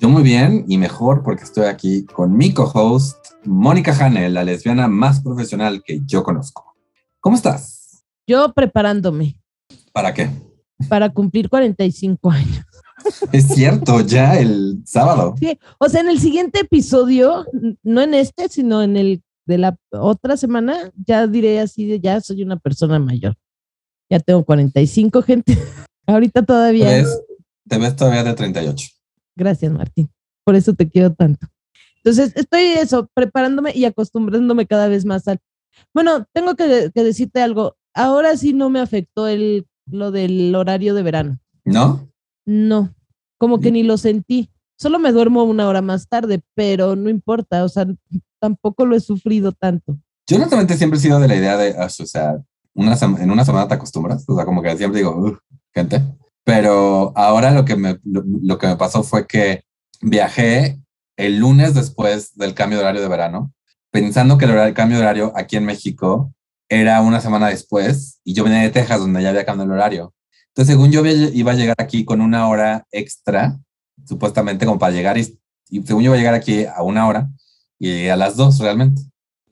Yo muy bien y mejor porque estoy aquí con mi co-host, Mónica Hane, la lesbiana más profesional que yo conozco. ¿Cómo estás? Yo preparándome. ¿Para qué? Para cumplir 45 años. Es cierto, ya el sábado. Sí, o sea, en el siguiente episodio, no en este, sino en el de la otra semana, ya diré así de ya soy una persona mayor. Ya tengo 45, gente. Ahorita todavía. Te ves, te ves todavía de 38. Gracias, Martín. Por eso te quiero tanto. Entonces, estoy eso, preparándome y acostumbrándome cada vez más al. Bueno, tengo que, que decirte algo. Ahora sí no me afectó el, lo del horario de verano. ¿No? No, como que ni lo sentí. Solo me duermo una hora más tarde, pero no importa. O sea, tampoco lo he sufrido tanto. Yo honestamente siempre he sido de la idea de, o sea, una en una semana te acostumbras, o sea, como que siempre digo, gente, pero ahora lo que, me, lo, que me pasó fue que viajé el lunes después del cambio de horario de verano, pensando que el, cambio de horario aquí en México era una semana después y yo venía de Texas donde ya había cambiado el horario. Entonces, según yo iba a llegar aquí con una hora extra, supuestamente como para llegar y, y según yo iba a llegar aquí a una hora, y a las dos realmente.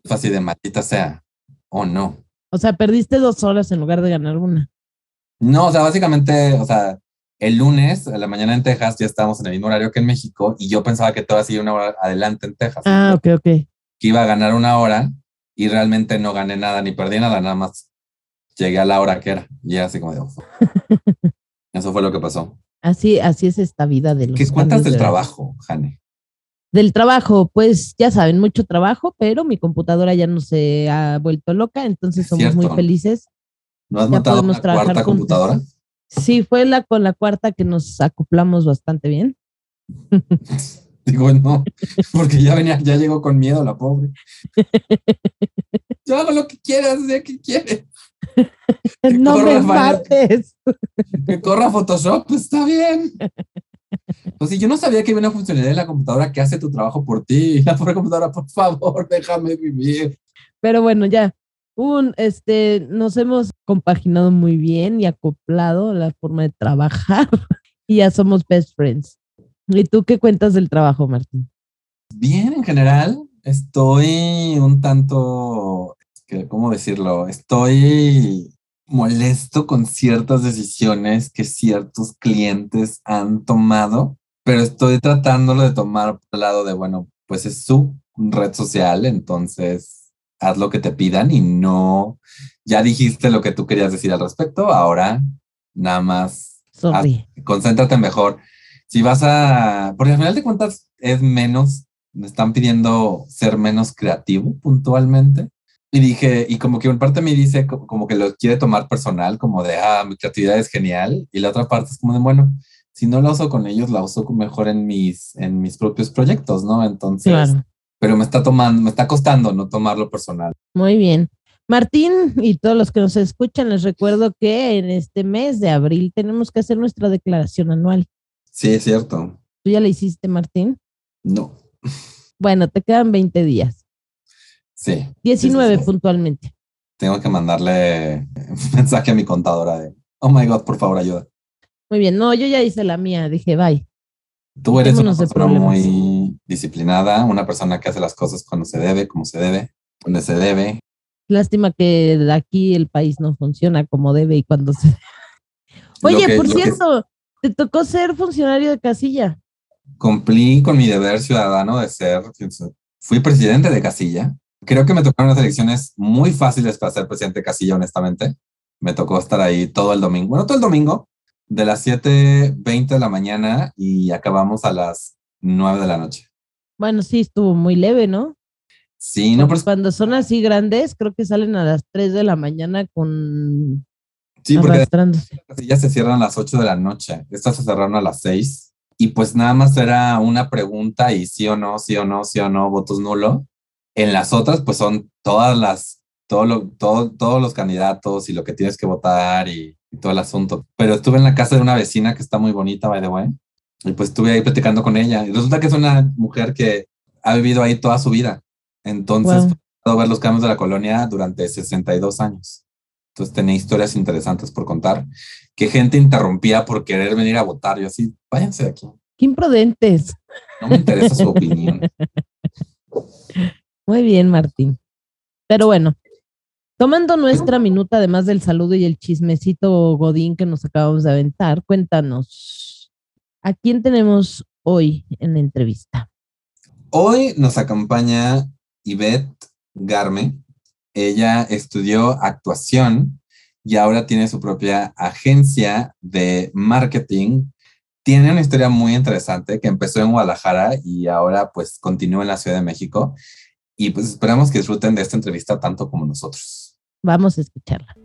Fue así de maldita sea, o no. O sea, perdiste dos horas en lugar de ganar una. No, o sea, básicamente, o sea, el lunes a la mañana en Texas ya estábamos en el mismo horario que en México y yo pensaba que todo así una hora adelante en Texas. Ah, ok, ok. Que iba a ganar una hora y realmente no gané nada ni perdí nada, nada más llegué a la hora que era y así como de, eso fue lo que pasó. Así, así es esta vida de los. ¿Qué cuentas del trabajo, Jane? Del trabajo, pues ya saben, mucho trabajo, pero mi computadora ya no se ha vuelto loca, entonces somos muy felices. ¿No has notado una cuarta computadora? Sí, fue la con la cuarta que nos acoplamos bastante bien. Digo, no, porque ya venía, ya llegó con miedo la pobre. Yo hago lo que quieras, sé que quieres. no me mates. Que corra Photoshop, pues, está bien. Pues sí, yo no sabía que había una funcionalidad en la computadora que hace tu trabajo por ti. La pobre computadora, por favor, déjame vivir. Pero bueno, ya. Un, este, nos hemos compaginado muy bien y acoplado la forma de trabajar y ya somos best friends. ¿Y tú qué cuentas del trabajo, Martín? Bien, en general, estoy un tanto, ¿cómo decirlo? Estoy molesto con ciertas decisiones que ciertos clientes han tomado, pero estoy tratándolo de tomar el lado de, bueno, pues es su red social, entonces haz lo que te pidan y no, ya dijiste lo que tú querías decir al respecto, ahora nada más concéntrate mejor. Si vas a, porque al final de cuentas es menos, me están pidiendo ser menos creativo puntualmente. Y dije, y como que una parte me dice como que lo quiere tomar personal, como de, ah, mi creatividad es genial. Y la otra parte es como de, bueno, si no la uso con ellos, la uso mejor en mis, en mis propios proyectos, ¿no? Entonces, pero me está tomando, me está costando no tomarlo personal. Muy bien. Martín y todos los que nos escuchan, les recuerdo que en este mes de abril tenemos que hacer nuestra declaración anual. Sí, es cierto. ¿Tú ya la hiciste, Martín? No. Bueno, te quedan 20 días. Sí. 19 puntualmente. Tengo que mandarle un mensaje a mi contadora de, oh my God, por favor, ayuda. Muy bien, no, yo ya hice la mía, dije, bye. Tú eres una persona muy disciplinada, una persona que hace las cosas cuando se debe, como se debe, cuando se debe. Lástima que aquí el país no funciona como debe y cuando se Oye, por cierto, te tocó ser funcionario de casilla. Cumplí con mi deber ciudadano de ser, fui presidente de casilla Creo que me tocaron unas elecciones muy fáciles para ser presidente de Casilla, honestamente. Me tocó estar ahí todo el domingo. Bueno, todo el domingo, de las 7.20 de la mañana y acabamos a las 9 de la noche. Bueno, sí, estuvo muy leve, ¿no? Sí, no, pero... Cuando son así grandes, creo que salen a las 3 de la mañana con... Sí, porque ya se cierran a las 8 de la noche. Estas se cerraron a las 6 y pues nada más era una pregunta y sí o no, sí o no, sí o no, votos nulo. En las otras pues son todas las, todo lo, todo, todos los candidatos y lo que tienes que votar y, y todo el asunto. Pero estuve en la casa de una vecina que está muy bonita, by the way, y pues estuve ahí platicando con ella. Y resulta que es una mujer que ha vivido ahí toda su vida. Entonces, Wow. puedo ver los cambios de la colonia durante 62 años. Entonces tenía historias interesantes por contar, que gente interrumpía por querer venir a votar. Yo así, váyanse de aquí. Qué imprudentes. No me interesa su opinión. Muy bien, Martín. Pero bueno, tomando nuestra minuta, además del saludo y el chismecito Godín que nos acabamos de aventar, cuéntanos, ¿a quién tenemos hoy en la entrevista? Hoy nos acompaña Yvette Garme. Ella estudió actuación y ahora tiene su propia agencia de marketing. Tiene una historia muy interesante que empezó en Guadalajara y ahora pues continúa en la Ciudad de México. Y pues esperamos que disfruten de esta entrevista tanto como nosotros. Vamos a escucharla.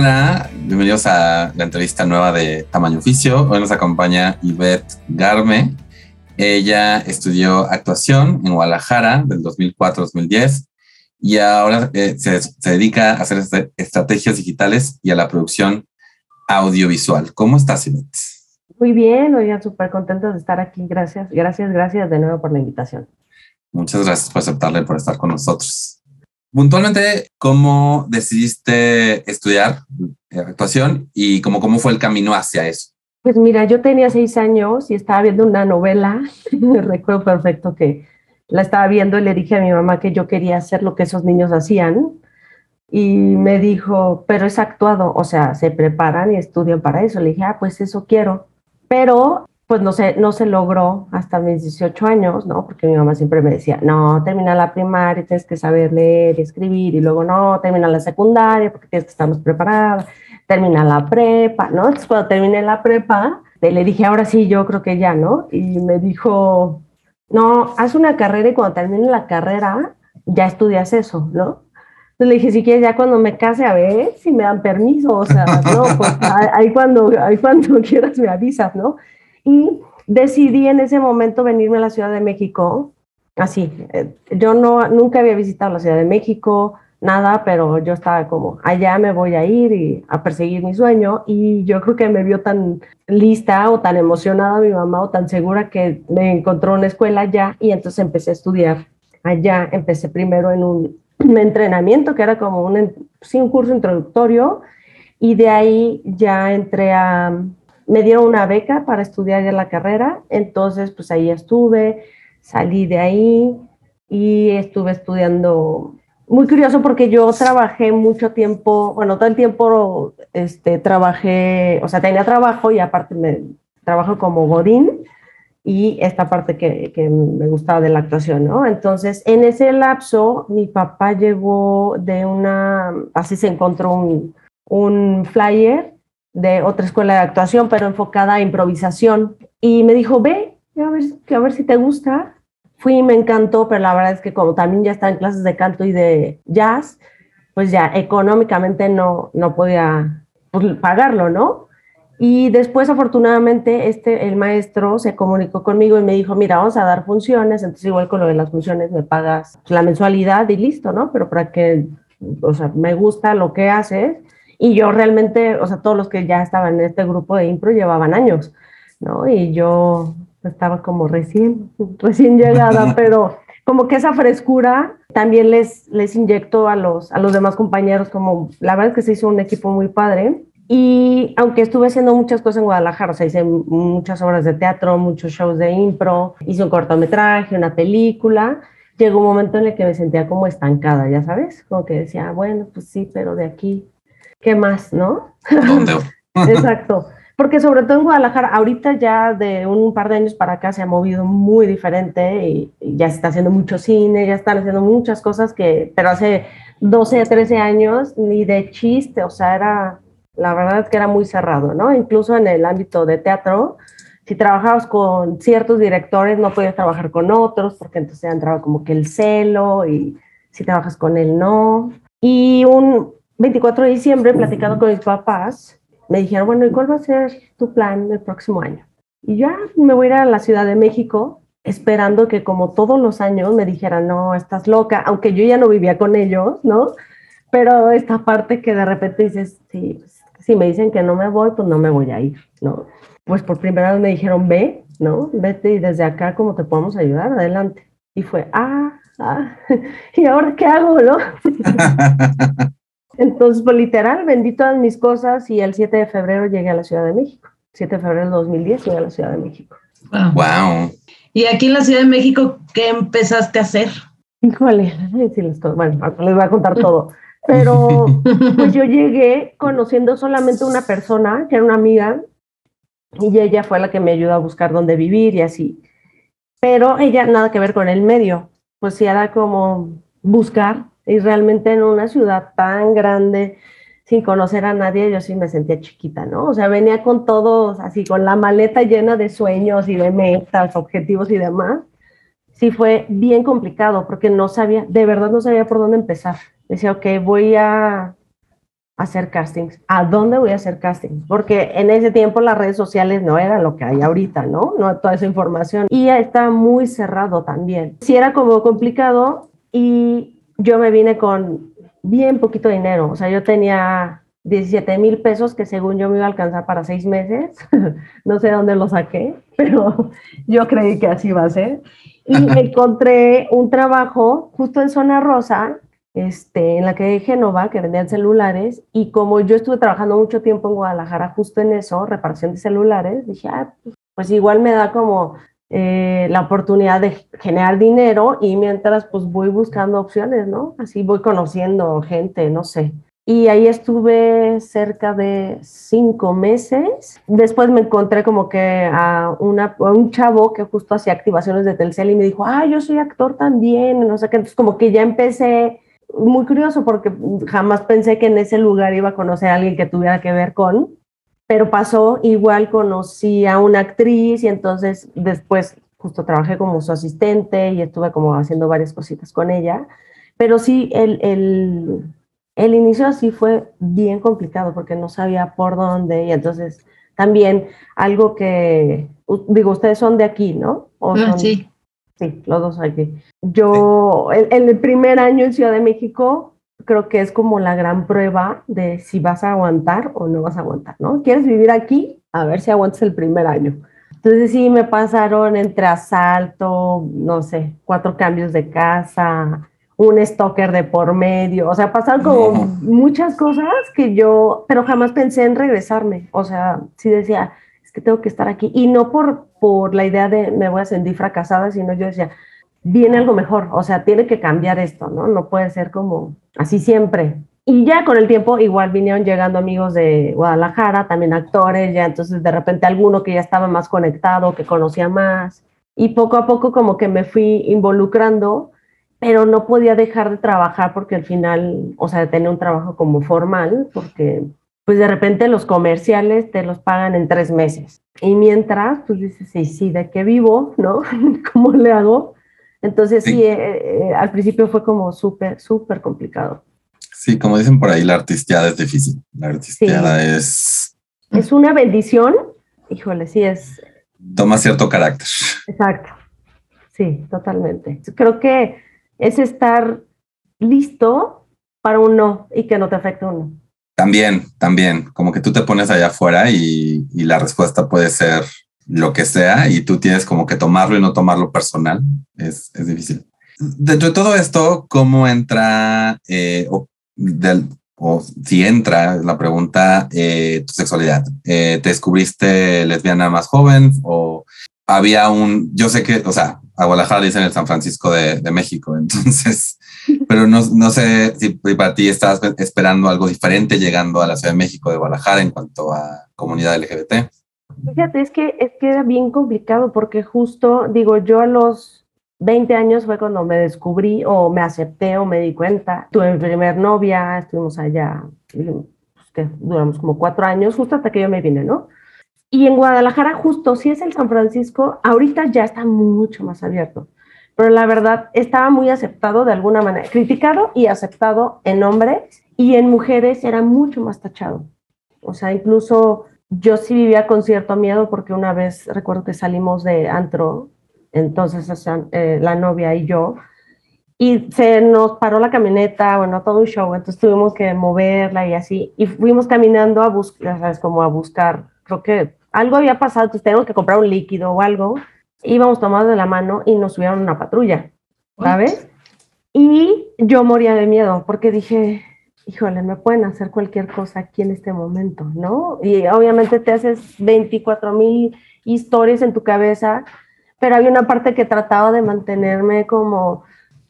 Hola, bienvenidos a la entrevista nueva de Tamaño Oficio. Hoy nos acompaña Yvette Garme. Ella estudió actuación en Guadalajara del 2004-2010 y ahora eh, se, se dedica a hacer este- estrategias digitales y a la producción audiovisual. ¿Cómo estás, Yvette? Muy bien, oigan, súper contentos de estar aquí. Gracias, gracias, gracias de nuevo por la invitación. Muchas gracias por aceptarle, por estar con nosotros. Puntualmente, ¿cómo decidiste estudiar eh, actuación y cómo, cómo fue el camino hacia eso? Pues mira, yo tenía seis años y estaba viendo una novela. Recuerdo perfecto que la estaba viendo y le dije a mi mamá que yo quería hacer lo que esos niños hacían. Y me dijo, pero es actuado, o sea, se preparan y estudian para eso. Le dije, ah, pues eso quiero. Pero pues no se, no se logró hasta mis 18 años, ¿no? Porque mi mamá siempre me decía, no, termina la primaria, tienes que saber leer y escribir, y luego no, termina la secundaria porque tienes que estar más preparada, termina la prepa, ¿no? Entonces cuando terminé la prepa, le dije, ahora sí, yo creo que ya, ¿no? Y me dijo, no, haz una carrera y cuando termine la carrera, ya estudias eso, ¿no? Entonces le dije, si quieres, ya cuando me case, a ver si me dan permiso, o sea, no, pues ahí cuando, ahí cuando quieras me avisas, ¿no? Y decidí en ese momento venirme a la Ciudad de México, así, eh, yo no, nunca había visitado la Ciudad de México, nada, pero yo estaba como, allá me voy a ir y a perseguir mi sueño, y yo creo que me vio tan lista o tan emocionada mi mamá o tan segura que me encontró una escuela allá, y entonces empecé a estudiar allá, empecé primero en un, entrenamiento que era como un, sí, un curso introductorio, y de ahí ya entré a, me dieron una beca para estudiar ya la carrera, entonces pues ahí estuve, salí de ahí y estuve estudiando. Muy curioso porque yo trabajé mucho tiempo, bueno, todo el tiempo este, trabajé, o sea, tenía trabajo y aparte me trabajo como Godín y esta parte que, que me gustaba de la actuación, ¿no? Entonces, en ese lapso, mi papá llegó de una, así se encontró un, un flyer de otra escuela de actuación, pero enfocada a improvisación. Y me dijo, ve, a ver, a ver si te gusta. Fui y me encantó, pero la verdad es que como también ya estaba en clases de canto y de jazz, pues ya económicamente no, no podía pues, pagarlo, ¿no? Y después, afortunadamente, este, el maestro se comunicó conmigo y me dijo, mira, vamos a dar funciones, entonces igual con lo de las funciones me pagas la mensualidad y listo, ¿no? Pero para que, o sea, me gusta lo que haces. Y yo realmente, o sea, todos los que ya estaban en este grupo de impro llevaban años, ¿no? Y yo estaba como recién, recién llegada, pero como que esa frescura también les, les inyectó a los, a los demás compañeros, como la verdad es que se hizo un equipo muy padre. Y aunque estuve haciendo muchas cosas en Guadalajara, o sea, hice muchas obras de teatro, muchos shows de impro, hice un cortometraje, una película, llegó un momento en el que me sentía como estancada, ya sabes, como que decía, bueno, pues sí, pero de aquí, ¿qué más, no? ¿Dónde? Exacto. Porque sobre todo en Guadalajara, ahorita ya de un par de años para acá se ha movido muy diferente y, y ya se está haciendo mucho cine, ya están haciendo muchas cosas que, pero hace 12 a 13 años ni de chiste, o sea, era La verdad es que era muy cerrado, ¿no? Incluso en el ámbito de teatro, si trabajabas con ciertos directores, no podías trabajar con otros, porque entonces entraba como que el celo y si trabajas con él, no. Y un 24 de diciembre, platicando con mis papás, me dijeron, bueno, ¿y cuál va a ser tu plan el próximo año? Y ya me voy a ir a la Ciudad de México esperando que como todos los años me dijeran, no, estás loca, aunque yo ya no vivía con ellos, ¿no? Pero esta parte que de repente dices, sí, pues, si me dicen que no me voy, pues no me voy a ir, ¿no? Pues por primera vez me dijeron, ve, ¿no? Vete y desde acá, ¿cómo te podemos ayudar? Adelante. Y fue, ah, ah, ¿y ahora qué hago, no? Entonces, pues literal, vendí todas mis cosas y el 7 de febrero llegué a la Ciudad de México. 7 de febrero del 2010 llegué a la Ciudad de México. Wow. wow. ¿Y aquí en la Ciudad de México qué empezaste a hacer? Híjole, bueno, les voy a contar todo. Pero pues yo llegué conociendo solamente una persona, que era una amiga, y ella fue la que me ayudó a buscar dónde vivir y así. Pero ella nada que ver con el medio, pues sí era como buscar, y realmente en una ciudad tan grande, sin conocer a nadie, yo sí me sentía chiquita, ¿no? O sea, venía con todos, así, con la maleta llena de sueños y de metas, objetivos y demás. Sí fue bien complicado porque no sabía, de verdad no sabía por dónde empezar. Decía, ok, voy a hacer castings. ¿A dónde voy a hacer castings? Porque en ese tiempo las redes sociales no eran lo que hay ahorita, ¿no? No toda esa información. Y está muy cerrado también. Sí era como complicado y yo me vine con bien poquito dinero. O sea, yo tenía 17 mil pesos que según yo me iba a alcanzar para seis meses. no sé dónde lo saqué, pero yo creí que así iba a ser. Y encontré un trabajo justo en Zona Rosa, este, en la que de Génova, que vendían celulares. Y como yo estuve trabajando mucho tiempo en Guadalajara justo en eso, reparación de celulares, dije, ah, pues igual me da como eh, la oportunidad de generar dinero y mientras pues voy buscando opciones, ¿no? Así voy conociendo gente, no sé. Y ahí estuve cerca de cinco meses. Después me encontré como que a, una, un chavo que justo hacía activaciones de Telcel y me dijo, ah, yo soy actor también, no sé qué. Entonces como que ya empecé muy curioso porque jamás pensé que en ese lugar iba a conocer a alguien que tuviera que ver con pero pasó igual, conocí a una actriz y entonces después justo trabajé como su asistente y estuve como haciendo varias cositas con ella, pero sí, el, el, el inicio así fue bien complicado porque no sabía por dónde y entonces también algo que, digo, ustedes son de aquí, ¿no? ¿O ah, sí. Sí, los dos aquí. Yo, en el primer año en Ciudad de México, creo que es como la gran prueba de si vas a aguantar o no vas a aguantar, ¿no? ¿Quieres vivir aquí? A ver si aguantas el primer año. Entonces sí, me pasaron entre asalto, no sé, cuatro cambios de casa, un stalker de por medio, o sea, pasaron como muchas cosas que yo, pero jamás pensé en regresarme, o sea, sí decía, es que tengo que estar aquí, y no por, por la idea de me voy a sentir fracasada, sino yo decía, viene algo mejor, o sea, tiene que cambiar esto, ¿no? No puede ser como así siempre. Y ya con el tiempo igual vinieron llegando amigos de Guadalajara, también actores, ya entonces de repente alguno que ya estaba más conectado, que conocía más. Y poco a poco como que me fui involucrando, pero no podía dejar de trabajar porque al final, o sea, de tener un trabajo como formal, porque pues de repente los comerciales te los pagan en tres meses. Y mientras, pues dices, sí, sí, ¿de qué vivo? ¿No? ¿Cómo le hago? Entonces sí, eh, eh, al principio fue como súper, súper complicado. Sí, como dicen por ahí, la artisteada es difícil. La artisteada es... Es una bendición. Híjole, sí es... Toma cierto carácter. Exacto. Sí, totalmente. Creo que es estar listo para un no y que no te afecte uno. También, también, como que tú te pones allá afuera y, y la respuesta puede ser lo que sea y tú tienes como que tomarlo y no tomarlo personal, es, es difícil. Dentro de todo esto, ¿cómo entra eh, o, del, o, si entra la pregunta eh, tu sexualidad? Eh, ¿Te descubriste lesbiana más joven o había un, yo sé que, o sea, a Guadalajara dicen el San Francisco de, de México, entonces, pero no, no sé si para ti estabas esperando algo diferente llegando a la Ciudad de México de Guadalajara en cuanto a comunidad LGBT. Fíjate, es que, es que era bien complicado porque justo, digo, yo a los 20 años fue cuando me descubrí o me acepté o me di cuenta. Tuve mi primer novia, estuvimos allá pues, que duramos como cuatro años, justo hasta que yo me vine, ¿no? Y en Guadalajara, justo, si es el San Francisco, ahorita ya está mucho más abierto. Pero la verdad, estaba muy aceptado de alguna manera, criticado y aceptado en hombres y en mujeres era mucho más tachado. O sea, incluso yo sí vivía con cierto miedo porque una vez recuerdo que salimos de antro, entonces eh, la novia y yo, y se nos paró la camioneta, bueno, todo un show, entonces tuvimos que moverla y así, y fuimos caminando a buscar, ¿sabes? Como a buscar, creo que algo había pasado, entonces teníamos que comprar un líquido o algo, íbamos tomados de la mano y nos subieron a una patrulla, ¿sabes? Y yo moría de miedo porque dije, híjole, me pueden hacer cualquier cosa aquí en este momento, ¿no? Y obviamente te haces 24 mil historias en tu cabeza, pero había una parte que trataba de mantenerme como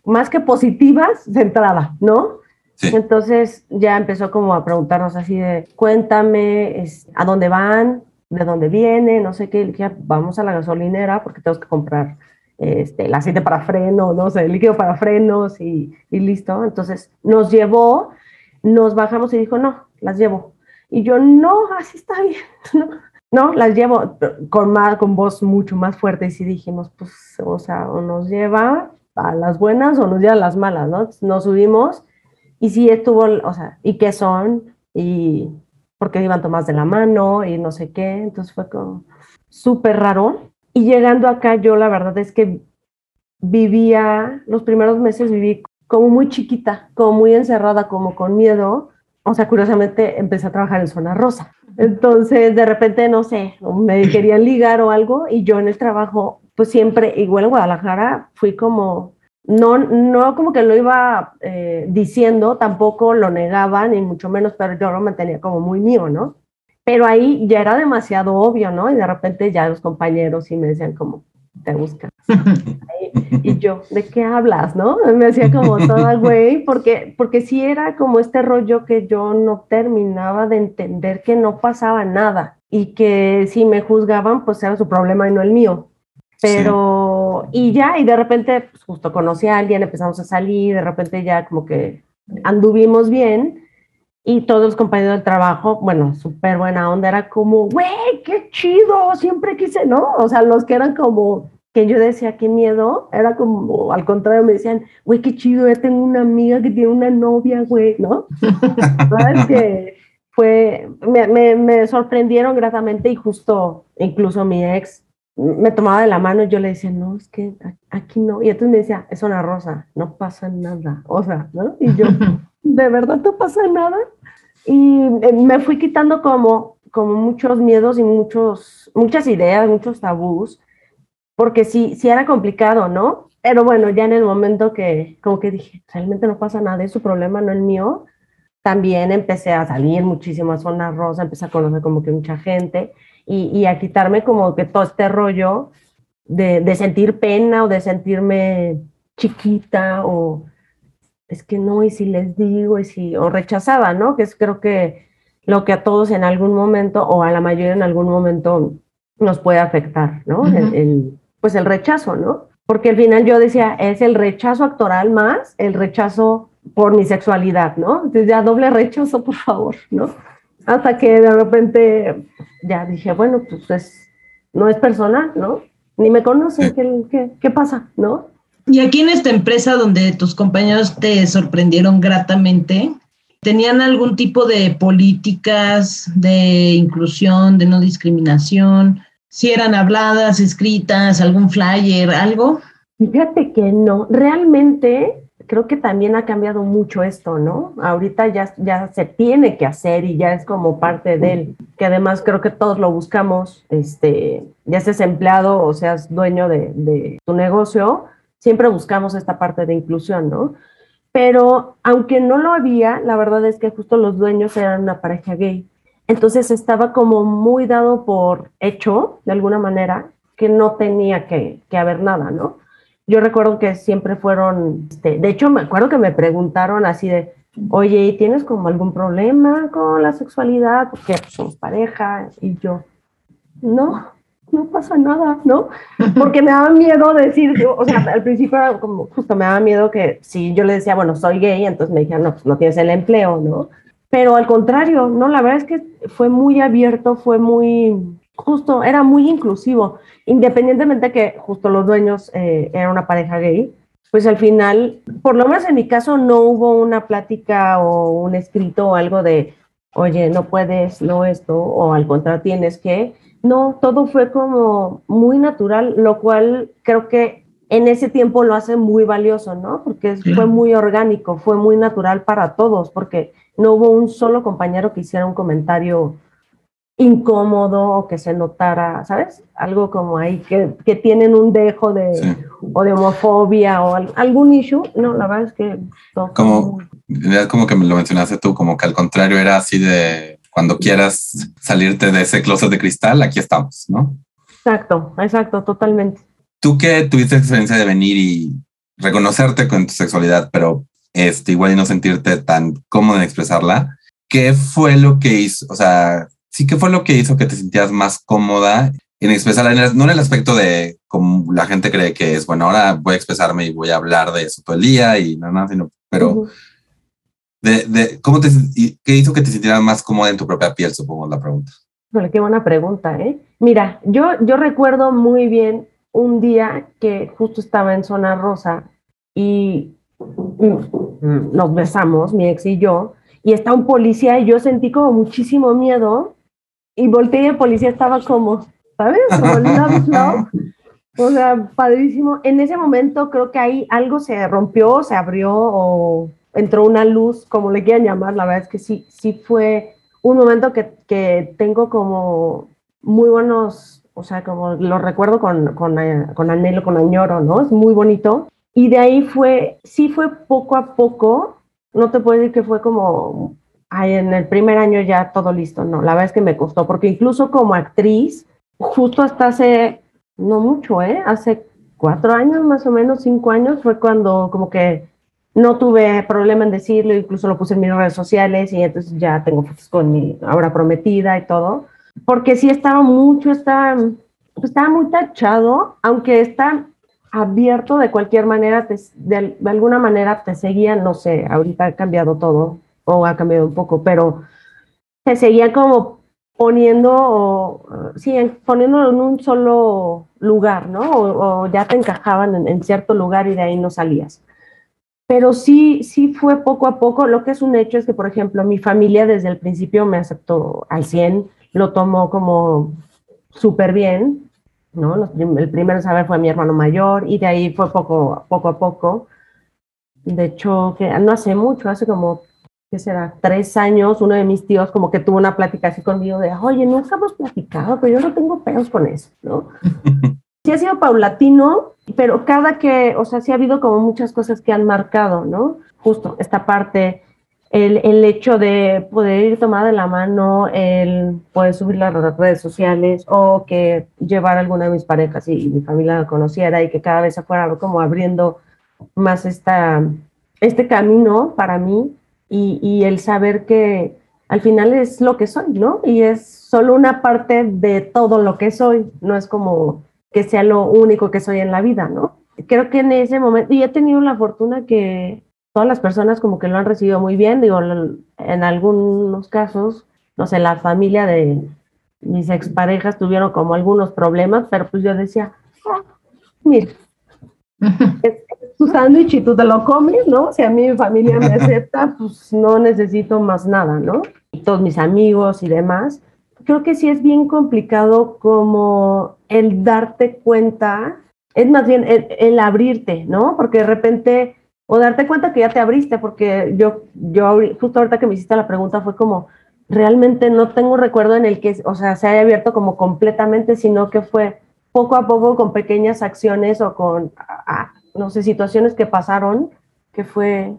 más que positivas, centrada, ¿no? Entonces ya empezó como a preguntarnos así de, cuéntame, ¿a dónde van? ¿De dónde vienen? No sé qué. dije, vamos a la gasolinera porque tenemos que comprar este, el aceite para freno, no sé, el líquido para frenos y, y listo. Entonces nos llevó nos bajamos y dijo, no, las llevo. Y yo, no, así está bien, no, las llevo con, más, con voz mucho más fuerte. Y sí dijimos, pues, o sea, o nos lleva a las buenas o nos lleva a las malas, ¿no? Nos subimos y sí estuvo, o sea, ¿y qué son? Y porque iban tomadas de la mano y no sé qué. Entonces fue como súper raro. Y llegando acá, yo la verdad es que vivía, los primeros meses viví como muy chiquita, como muy encerrada, como con miedo. O sea, curiosamente empecé a trabajar en zona rosa. Entonces, de repente, no sé, me querían ligar o algo y yo en el trabajo, pues siempre, igual en Guadalajara, fui como, no, no como que lo iba eh, diciendo, tampoco lo negaba, ni mucho menos, pero yo lo mantenía como muy mío, ¿no? Pero ahí ya era demasiado obvio, ¿no? Y de repente ya los compañeros sí me decían como, te buscan. Y yo, ¿de qué hablas? ¿No? Me hacía como toda güey, porque, porque sí era como este rollo que yo no terminaba de entender que no pasaba nada y que si me juzgaban, pues era su problema y no el mío. Pero, y ya, y de repente, pues justo conocí a alguien, empezamos a salir, de repente ya como que anduvimos bien y todos los compañeros del trabajo, bueno, súper buena onda, era como, güey, qué chido, siempre quise, ¿no? O sea, los que eran como que yo decía, qué miedo, era como, al contrario, me decían, güey, qué chido, ya tengo una amiga que tiene una novia, güey, ¿no? ¿Sabes? que fue, me, me, sorprendieron gratamente y justo, incluso mi ex me tomaba de la mano y yo le decía, no, es que aquí no. Y entonces me decía, es una rosa, no pasa nada. O sea, ¿no? Y yo, ¿de verdad no pasa nada? Y eh, me fui quitando como, como muchos miedos y muchos, muchas ideas, muchos tabús porque sí, sí era complicado, ¿no? Pero bueno, ya en el momento que como que dije, realmente no pasa nada, es su problema, no el mío, también empecé a salir muchísimo a Zona Rosa, empecé a conocer como que mucha gente y, y a quitarme como que todo este rollo de, de, sentir pena o de sentirme chiquita o es que no, y si les digo, y si, o rechazada, ¿no? Que es creo que lo que a todos en algún momento o a la mayoría en algún momento nos puede afectar, ¿no? el, pues el rechazo, ¿no? Porque al final yo decía, es el rechazo actoral más el rechazo por mi sexualidad, ¿no? Entonces ya doble rechazo, por favor, ¿no? Hasta que de repente ya dije, bueno, pues no es personal, ¿no? Ni me conocen, ¿qué, qué, qué pasa, no? Y aquí en esta empresa donde tus compañeros te sorprendieron gratamente, ¿tenían algún tipo de políticas de inclusión, de no discriminación? si eran habladas, escritas, algún flyer, algo. Fíjate que no, realmente creo que también ha cambiado mucho esto, ¿no? Ahorita ya, se tiene que hacer y ya es como parte de él, que además creo que todos lo buscamos, este, ya seas empleado o seas dueño de tu negocio, siempre buscamos esta parte de inclusión, ¿no? Pero aunque no lo había, la verdad es que justo los dueños eran una pareja gay. Entonces estaba como muy dado por hecho, de alguna manera, que no tenía que, haber nada, ¿no? Yo recuerdo que siempre fueron, este, de hecho me acuerdo que me preguntaron así de, oye, ¿tienes como algún problema con la sexualidad? Porque pues, somos pareja y yo, no, no pasa nada, ¿no? Porque me daba miedo decir, o sea, al principio era como, justo me daba miedo que si yo le decía, bueno, soy gay, entonces me dijeron, no, pues no tienes el empleo, ¿no? pero al contrario, no, la verdad es que fue muy abierto, fue muy, justo, era muy inclusivo, independientemente de que justo los dueños eh, eran una pareja gay, pues al final, por lo menos en mi caso, no hubo una plática o un escrito o algo de, oye, no puedes, no esto, o al contrario, tienes que. No, todo fue como muy natural, lo cual creo que en ese tiempo lo hace muy valioso, ¿no? Porque fue muy orgánico, fue muy natural para todos, porque no hubo un solo compañero que hiciera un comentario incómodo o que se notara, ¿sabes? Algo como ahí que, que tienen un dejo de, o de homofobia o algún issue. No, la verdad es que... como, como que me lo mencionaste tú, como que al contrario era así de cuando quieras salirte de ese closet de cristal, aquí estamos, ¿no? Exacto, exacto, totalmente. Tú que tuviste experiencia de venir y reconocerte con tu sexualidad, pero este, igual y no sentirte tan cómodo en expresarla, ¿qué fue lo que hizo? O sea, sí, ¿qué fue lo que hizo que te sentías más cómoda en expresarla? No en el aspecto de como la gente cree que es, bueno, ahora voy a expresarme y voy a hablar de eso todo el día y nada, nada, sino, pero de, de, ¿cómo te, qué hizo que te sintieras más cómoda en tu propia piel, supongo la pregunta? Bueno, qué buena pregunta, ¿eh? Mira, yo, yo recuerdo muy bien un día que justo estaba en zona rosa y nos besamos, mi ex y yo, y está un policía y yo sentí como muchísimo miedo y volteé y el policía estaba como, ¿sabes? Como O sea, padrísimo. En ese momento creo que ahí algo se rompió, se abrió o entró una luz, como le quieran llamar. La verdad es que sí, sí fue un momento que, que tengo como muy buenos o sea, como lo recuerdo con, con, eh, con anhelo, con añoro, ¿no? Es muy bonito. Y de ahí fue, sí fue poco a poco, no te puedo decir que fue como, ay, en el primer año ya todo listo, no, la verdad es que me costó, porque incluso como actriz, justo hasta hace, no mucho, ¿eh? Hace cuatro años, más o menos, cinco años, fue cuando como que no tuve problema en decirlo, incluso lo puse en mis redes sociales y entonces ya tengo fotos con mi ahora prometida y todo porque sí estaba mucho, estaba, estaba muy tachado, aunque está abierto de cualquier manera, de, alguna manera te seguían, no sé, ahorita ha cambiado todo o ha cambiado un poco, pero te seguía como poniendo, sí, poniéndolo en un solo lugar, ¿no? O, ya te encajaban en, en, cierto lugar y de ahí no salías. Pero sí, sí fue poco a poco. Lo que es un hecho es que, por ejemplo, mi familia desde el principio me aceptó al 100 lo tomó como súper bien, ¿no? el primero saber fue mi hermano mayor y de ahí fue poco, poco a poco. De hecho, que no hace mucho, hace como, ¿qué será? Tres años, uno de mis tíos como que tuvo una plática así conmigo de, oye, nunca hemos platicado, pero yo no tengo pedos con eso, ¿no? sí ha sido paulatino, pero cada que, o sea, sí ha habido como muchas cosas que han marcado, ¿no? Justo esta parte el, el, hecho de poder ir tomada de la mano, el poder subir las redes sociales o que llevar alguna de mis parejas y, mi familia la conociera y que cada vez se fuera como abriendo más esta, este camino para mí y, y el saber que al final es lo que soy, ¿no? Y es solo una parte de todo lo que soy, no es como que sea lo único que soy en la vida, ¿no? Creo que en ese momento, y he tenido la fortuna que todas las personas como que lo han recibido muy bien, digo, en algunos casos, no sé, la familia de mis exparejas tuvieron como algunos problemas, pero pues yo decía, ah, mira, es tu sándwich y tú te lo comes, ¿no? Si a mí mi familia me acepta, pues no necesito más nada, ¿no? Y todos mis amigos y demás. Creo que sí es bien complicado como el darte cuenta, es más bien el, el abrirte, ¿no? Porque de repente o darte cuenta que ya te abriste, porque yo, yo justo ahorita que me hiciste la pregunta fue como, realmente no tengo recuerdo en el que, o sea, se haya abierto como completamente, sino que fue poco a poco con pequeñas acciones o con, no sé, situaciones que pasaron, que fue,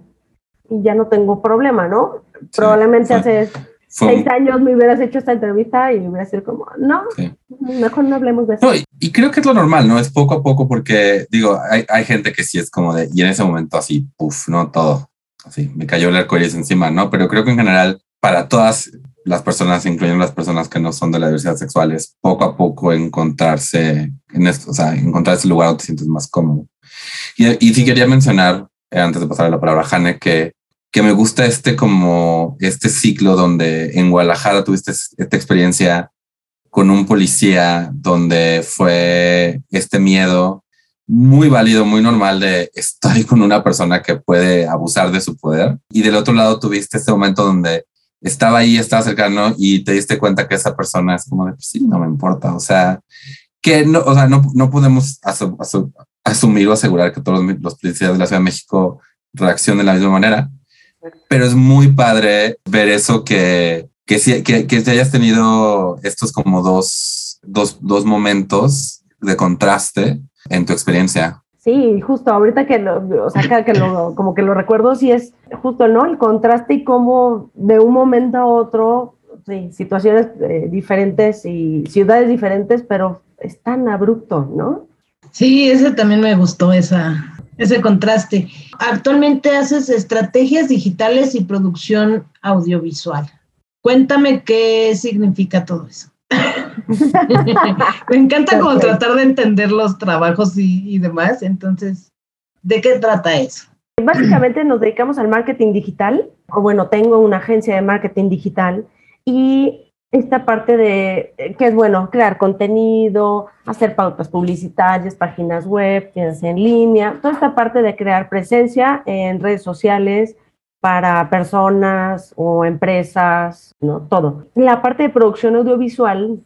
y ya no tengo problema, ¿no? Probablemente hace seis años me hubieras hecho esta entrevista y me hubiera sido como, no, mejor no hablemos de eso. y, creo que es lo normal, ¿no? Es poco a poco porque, digo, hay, hay gente que sí es como de, y en ese momento así, puff, ¿no? Todo, así, me cayó el arcoíris encima, ¿no? Pero creo que en general, para todas las personas, incluyendo las personas que no son de la diversidad sexual, es poco a poco encontrarse en esto, o sea, encontrar ese lugar donde te sientes más cómodo. Y, y sí quería mencionar, eh, antes de pasar a la palabra, Jane, que que me gusta este como este ciclo donde en Guadalajara tuviste esta experiencia con un policía donde fue este miedo muy válido, muy normal de estoy con una persona que puede abusar de su poder. Y del otro lado tuviste este momento donde estaba ahí, estaba cercano y te diste cuenta que esa persona es como de, pues sí, no me importa. O sea, que no, o sea, no, no podemos asumir o asegurar que todos los policías de la Ciudad de México reaccionen de la misma manera, pero es muy padre ver eso que, que, que, que te hayas tenido estos como dos, dos, dos momentos de contraste en tu experiencia. Sí, justo ahorita que lo, o sea, que lo, como que lo recuerdo, sí es justo, ¿no? El contraste y cómo de un momento a otro, sí, situaciones eh, diferentes y ciudades diferentes, pero es tan abrupto, ¿no? Sí, ese también me gustó, esa, ese contraste. Actualmente haces estrategias digitales y producción audiovisual. Cuéntame qué significa todo eso. Me encanta como tratar de entender los trabajos y, demás. Entonces, ¿de qué trata eso? Básicamente nos dedicamos al marketing digital, o bueno, tengo una agencia de marketing digital y esta parte de, que es bueno, crear contenido, hacer pautas publicitarias, páginas web, tiendas en línea, toda esta parte de crear presencia en redes sociales, para personas o empresas, ¿no? Todo. La parte de producción audiovisual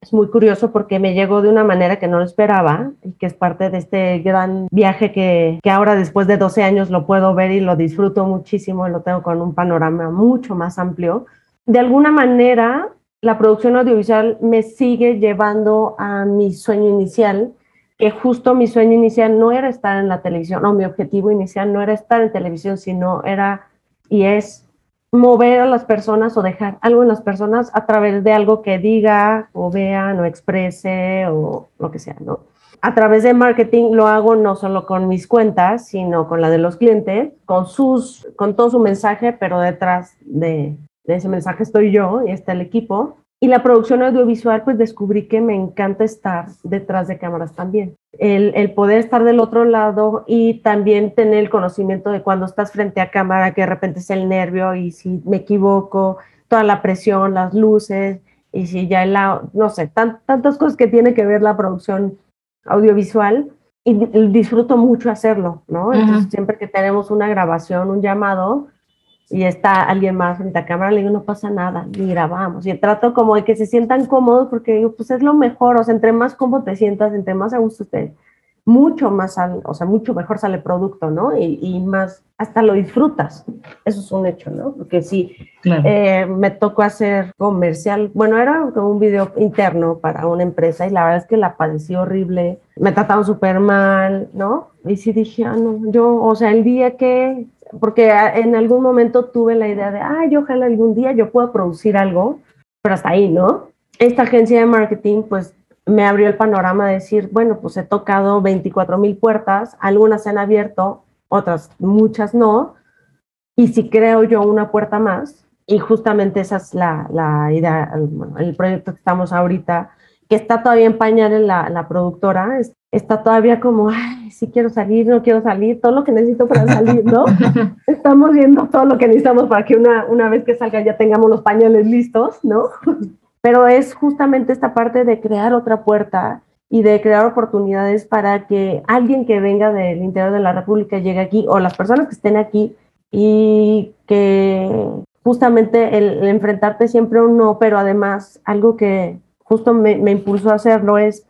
es muy curioso porque me llegó de una manera que no lo esperaba y que es parte de este gran viaje que, que ahora después de 12 años lo puedo ver y lo disfruto muchísimo, lo tengo con un panorama mucho más amplio. De alguna manera, la producción audiovisual me sigue llevando a mi sueño inicial, que justo mi sueño inicial no era estar en la televisión, no, mi objetivo inicial no era estar en televisión, sino era y es mover a las personas o dejar algo en las personas a través de algo que diga o vean o exprese o lo que sea, ¿no? A través de marketing lo hago no solo con mis cuentas, sino con la de los clientes, con sus, con todo su mensaje, pero detrás de, de ese mensaje estoy yo y está el equipo. Y la producción audiovisual, pues descubrí que me encanta estar detrás de cámaras también. El, el, poder estar del otro lado y también tener el conocimiento de cuando estás frente a cámara, que de repente es el nervio y si me equivoco, toda la presión, las luces y si ya el lado, no sé, tantas cosas que tiene que ver la producción audiovisual y disfruto mucho hacerlo, ¿no? Entonces, siempre que tenemos una grabación, un llamado, y está alguien más frente a cámara, le digo, no pasa nada, ni grabamos. Y trato como de que se sientan cómodos, porque digo, pues es lo mejor, o sea, entre más cómodo te sientas, entre más a gusto estés, mucho más, sale, o sea, mucho mejor sale el producto, ¿no? Y, y, más, hasta lo disfrutas. Eso es un hecho, ¿no? Porque sí, eh, me tocó hacer comercial, bueno, era como un video interno para una empresa y la verdad es que la padecí horrible, me trataron súper mal, ¿no? Y sí dije, ah, no, yo, o sea, el día que porque en algún momento tuve la idea de, ay, ojalá algún día yo pueda producir algo, pero hasta ahí, ¿no? Esta agencia de marketing, pues me abrió el panorama de decir, bueno, pues he tocado 24 mil puertas, algunas se han abierto, otras muchas no, y si creo yo una puerta más, y justamente esa es la, la idea, el, proyecto que estamos ahorita, que está todavía en pañal la, la productora, está todavía como, ay, sí quiero salir, no quiero salir, todo lo que necesito para salir, ¿no? Estamos viendo todo lo que necesitamos para que una, una vez que salga ya tengamos los pañales listos, ¿no? Pero es justamente esta parte de crear otra puerta y de crear oportunidades para que alguien que venga del interior de la República llegue aquí o las personas que estén aquí y que justamente el, enfrentarte siempre a un no, pero además algo que justo me, me impulsó a hacerlo es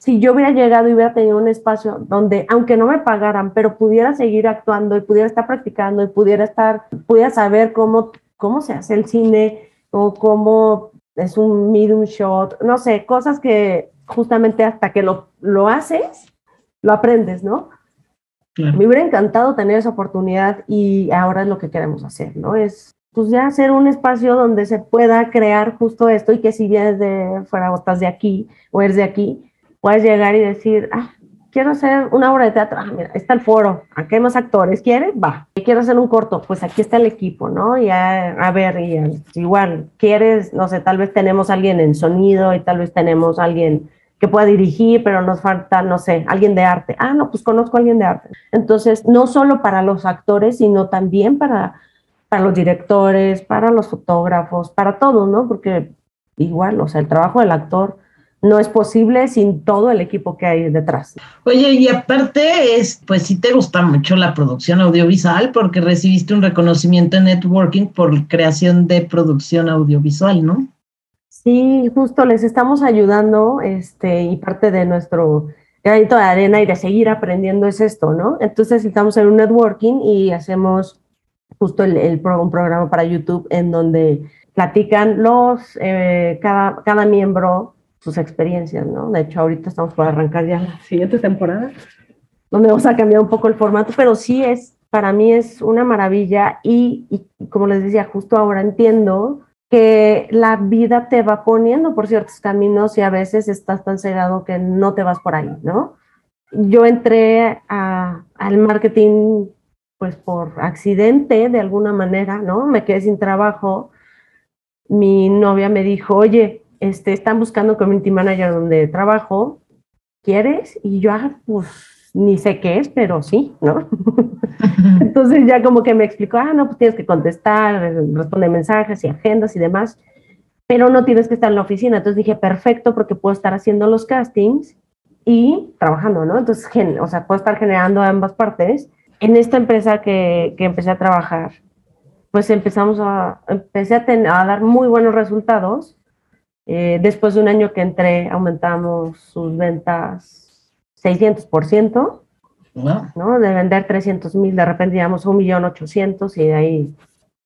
si yo hubiera llegado y hubiera tenido un espacio donde, aunque no me pagaran, pero pudiera seguir actuando y pudiera estar practicando y pudiera estar, pudiera saber cómo, cómo se hace el cine o cómo es un medium shot, no sé, cosas que justamente hasta que lo, lo haces, lo aprendes, ¿no? Me hubiera encantado tener esa oportunidad y ahora es lo que queremos hacer, ¿no? Es pues ya hacer un espacio donde se pueda crear justo esto y que si vienes de fuera o estás de aquí o eres de aquí, puedes llegar y decir, ah, quiero hacer una obra de teatro, ah, mira, está el foro, aquí hay más actores, ¿quieres? Va. Quiero hacer un corto, pues aquí está el equipo, ¿no? Y a, ver, y igual, ¿quieres? No sé, tal vez tenemos alguien en sonido y tal vez tenemos alguien que pueda dirigir, pero nos falta, no sé, alguien de arte. Ah, no, pues conozco a alguien de arte. Entonces, no solo para los actores, sino también para para los directores, para los fotógrafos, para todo, ¿no? Porque igual, o sea, el trabajo del actor no es posible sin todo el equipo que hay detrás. Oye, y aparte, es, pues sí te gusta mucho la producción audiovisual porque recibiste un reconocimiento en networking por creación de producción audiovisual, ¿no? Sí, justo les estamos ayudando, este, y parte de nuestro granito de arena y de seguir aprendiendo es esto, ¿no? Entonces estamos en un networking y hacemos justo el, el un programa para YouTube en donde platican los, eh, cada, cada miembro sus experiencias, ¿no? De hecho, ahorita estamos por arrancar ya la siguiente temporada, donde vamos a cambiar un poco el formato, pero sí es, para mí es una maravilla y, como les decía, justo ahora entiendo que la vida te va poniendo por ciertos caminos y a veces estás tan cegado que no te vas por ahí, ¿no? Yo entré a, al marketing pues por accidente de alguna manera, ¿no? Me quedé sin trabajo. Mi novia me dijo, oye, este, están buscando community manager donde trabajo, ¿quieres? Y yo, ah, pues ni sé qué es, pero sí, ¿no? Entonces ya como que me explicó, ah, no, pues tienes que contestar, responder mensajes y agendas y demás, pero no tienes que estar en la oficina. Entonces dije, perfecto, porque puedo estar haciendo los castings y trabajando, ¿no? Entonces, o sea, puedo estar generando ambas partes. En esta empresa que, que empecé a trabajar, pues empezamos a, empecé a, a dar muy buenos resultados. Eh, después de un año que entré, aumentamos sus ventas 600%. ¿no? De vender 300 mil, de repente llegamos a un millón ochocientos y de ahí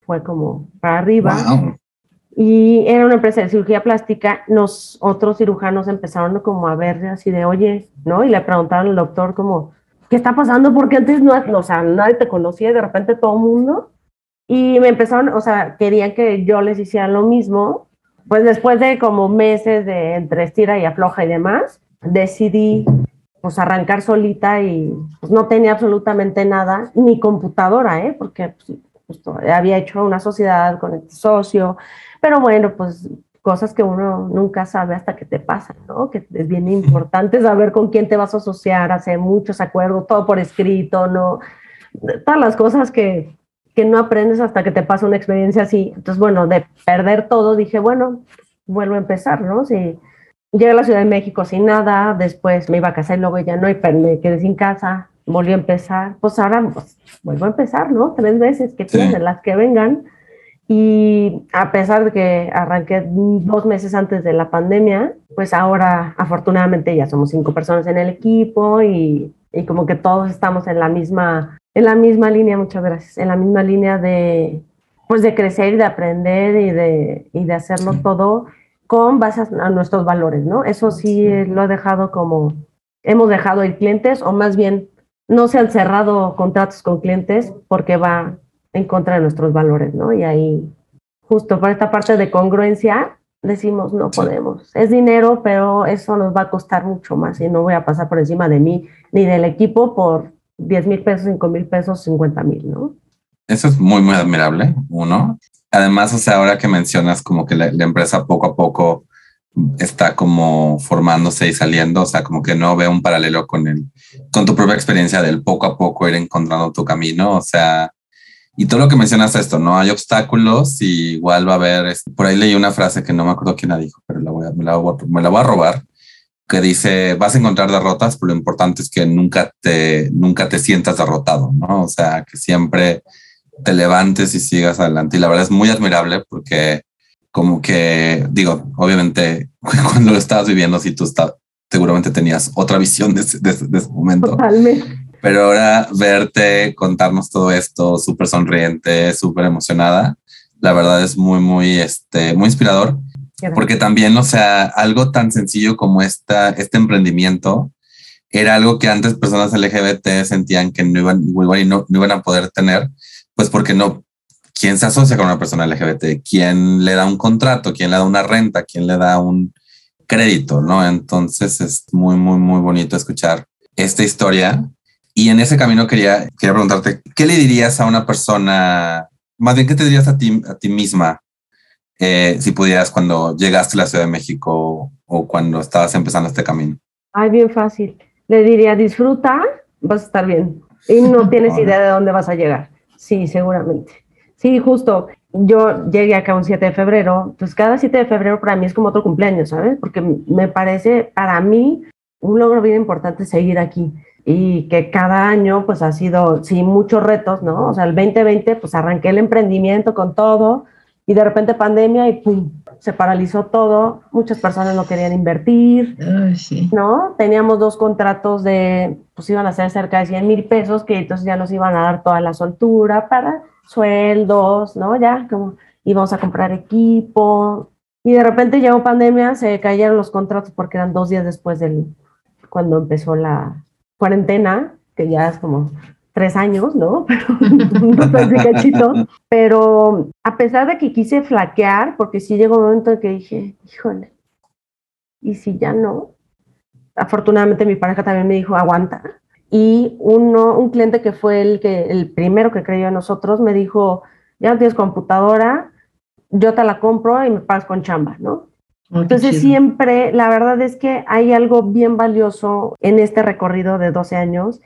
fue como para arriba. Y era una empresa de cirugía plástica, nos otros cirujanos empezaron como a ver así de, oye, ¿no? Y le preguntaron al doctor como, ¿qué está pasando? Porque antes no, o sea, nadie te conocía y de repente todo el mundo. Y me empezaron, o sea, querían que yo les hiciera lo mismo. Pues después de como meses de entre estira y afloja y demás, decidí pues arrancar solita y pues, no tenía absolutamente nada, ni computadora, ¿eh? porque pues, había hecho una sociedad con este socio, pero bueno, pues cosas que uno nunca sabe hasta que te pasan, ¿no? Que es bien importante saber con quién te vas a asociar, hacer muchos acuerdos, todo por escrito, ¿no? Todas las cosas que, que no aprendes hasta que te pasa una experiencia así. Entonces, bueno, de perder todo, dije, bueno, vuelvo a empezar, ¿no? Sí Llegué a la Ciudad de México sin nada, después me iba a casar y luego ya no, y me quedé sin casa, volví a empezar. Pues ahora pues, vuelvo a empezar, ¿no? Tres veces que tienen las que vengan. Y a pesar de que arranqué dos meses antes de la pandemia, pues ahora afortunadamente ya somos cinco personas en el equipo y, y como que todos estamos en la misma, en la misma línea, muchas gracias, en la misma línea de, pues de crecer y de aprender y de, y de hacerlo todo con base a nuestros valores, ¿no? Eso sí lo he dejado como, hemos dejado ir clientes o más bien no se han cerrado contratos con clientes porque va en contra de nuestros valores, ¿no? Y ahí, justo por esta parte de congruencia, decimos, no podemos. Es dinero, pero eso nos va a costar mucho más y no voy a pasar por encima de mí ni del equipo por 10 mil pesos, 5 mil pesos, 50 mil, ¿no? Eso es muy, muy admirable, uno. Además, o sea, ahora que mencionas como que la, empresa poco a poco está como formándose y saliendo, o sea, como que no veo un paralelo con el, con tu propia experiencia del poco a poco ir encontrando tu camino, o sea, y todo lo que mencionas esto, no hay obstáculos y igual va a haber, por ahí leí una frase que no me acuerdo quién la dijo, pero la voy a, me, la voy a, me la voy a robar, que dice, vas a encontrar derrotas, pero lo importante es que nunca te, nunca te sientas derrotado, ¿no? O sea, que siempre te levantes y sigas adelante. Y la verdad es muy admirable porque como que, digo, obviamente cuando lo estabas viviendo, si tú estás, seguramente tenías otra visión de ese, de, momento. Totalmente. Pero ahora verte, contarnos todo esto, súper sonriente, súper emocionada, la verdad es muy, muy, este, muy inspirador. Porque también, o sea, algo tan sencillo como esta, este emprendimiento era algo que antes personas LGBT sentían que no iban, igual no, no iban a poder tener, pues porque no, ¿quién se asocia con una persona LGBT? ¿Quién le da un contrato? ¿Quién le da una renta? ¿Quién le da un crédito? ¿No? Entonces es muy, muy, muy bonito escuchar esta historia. Y en ese camino quería, quería preguntarte, ¿qué le dirías a una persona, más bien, qué te dirías a ti, a ti misma eh, si pudieras cuando llegaste a la Ciudad de México o cuando estabas empezando este camino? Ay, bien fácil. Le diría, disfruta, vas a estar bien. Y no tienes idea de dónde vas a llegar. Sí, seguramente. Sí, justo. Yo llegué acá un 7 de febrero, pues cada 7 de febrero para mí es como otro cumpleaños, ¿sabes? Porque me parece para mí un logro bien importante seguir aquí y que cada año pues ha sido, sí, muchos retos, ¿no? O sea, el 2020 pues arranqué el emprendimiento con todo y de repente pandemia y pum, se paralizó todo, muchas personas no querían invertir, ¿no? Teníamos dos contratos de, pues iban a ser cerca de 100 mil pesos que entonces ya nos iban a dar toda la soltura para sueldos, ¿no? Ya como íbamos a comprar equipo y de repente llegó pandemia, se cayeron los contratos porque eran dos días después del, cuando empezó la cuarentena, que ya es como tres años, ¿no? Pero, Pero a pesar de que quise flaquear, porque sí llegó un momento en que dije, híjole, ¿y si ya no? Afortunadamente mi pareja también me dijo, aguanta. Y uno, un cliente que fue el, que, el primero que creyó en nosotros me dijo, ya no tienes computadora, yo te la compro y me pagas con chamba, ¿no? Entonces siempre, la verdad es que hay algo bien valioso en este recorrido de 12 años.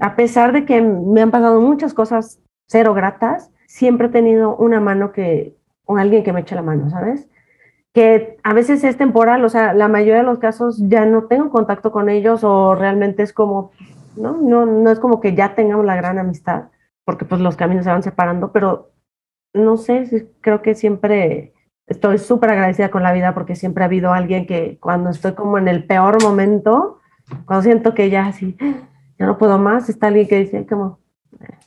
a pesar de que me han pasado muchas cosas cero gratas, siempre he tenido una mano que, o alguien que me eche la mano, ¿sabes? Que a veces es temporal, o sea, la mayoría de los casos ya no tengo contacto con ellos o realmente es como, ¿no? No, no es como que ya tengamos la gran amistad, porque pues los caminos se van separando, pero no sé, creo que siempre estoy súper agradecida con la vida porque siempre ha habido alguien que cuando estoy como en el peor momento, cuando siento que ya así, ya no puedo más, está alguien que dice como,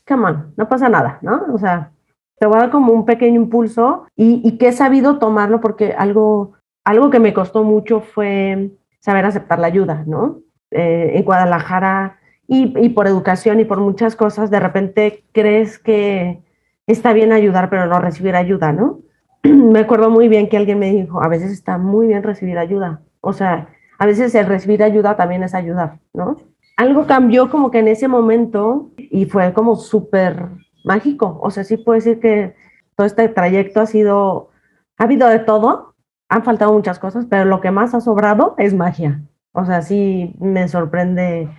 come on, no pasa nada, ¿no? O sea, te voy a dar como un pequeño impulso y, que he sabido tomarlo porque algo, algo que me costó mucho fue saber aceptar la ayuda, ¿no? Eh, en Guadalajara y, y por educación y por muchas cosas, de repente crees que está bien ayudar, pero no recibir ayuda, ¿no? me acuerdo muy bien que alguien me dijo, a veces está muy bien recibir ayuda. O sea, a veces el recibir ayuda también es ayudar, ¿no? Algo cambió como que en ese momento y fue como súper mágico. O sea, sí puedo decir que todo este trayecto ha sido, ha habido de todo, han faltado muchas cosas, pero lo que más ha sobrado es magia. O sea, sí me sorprende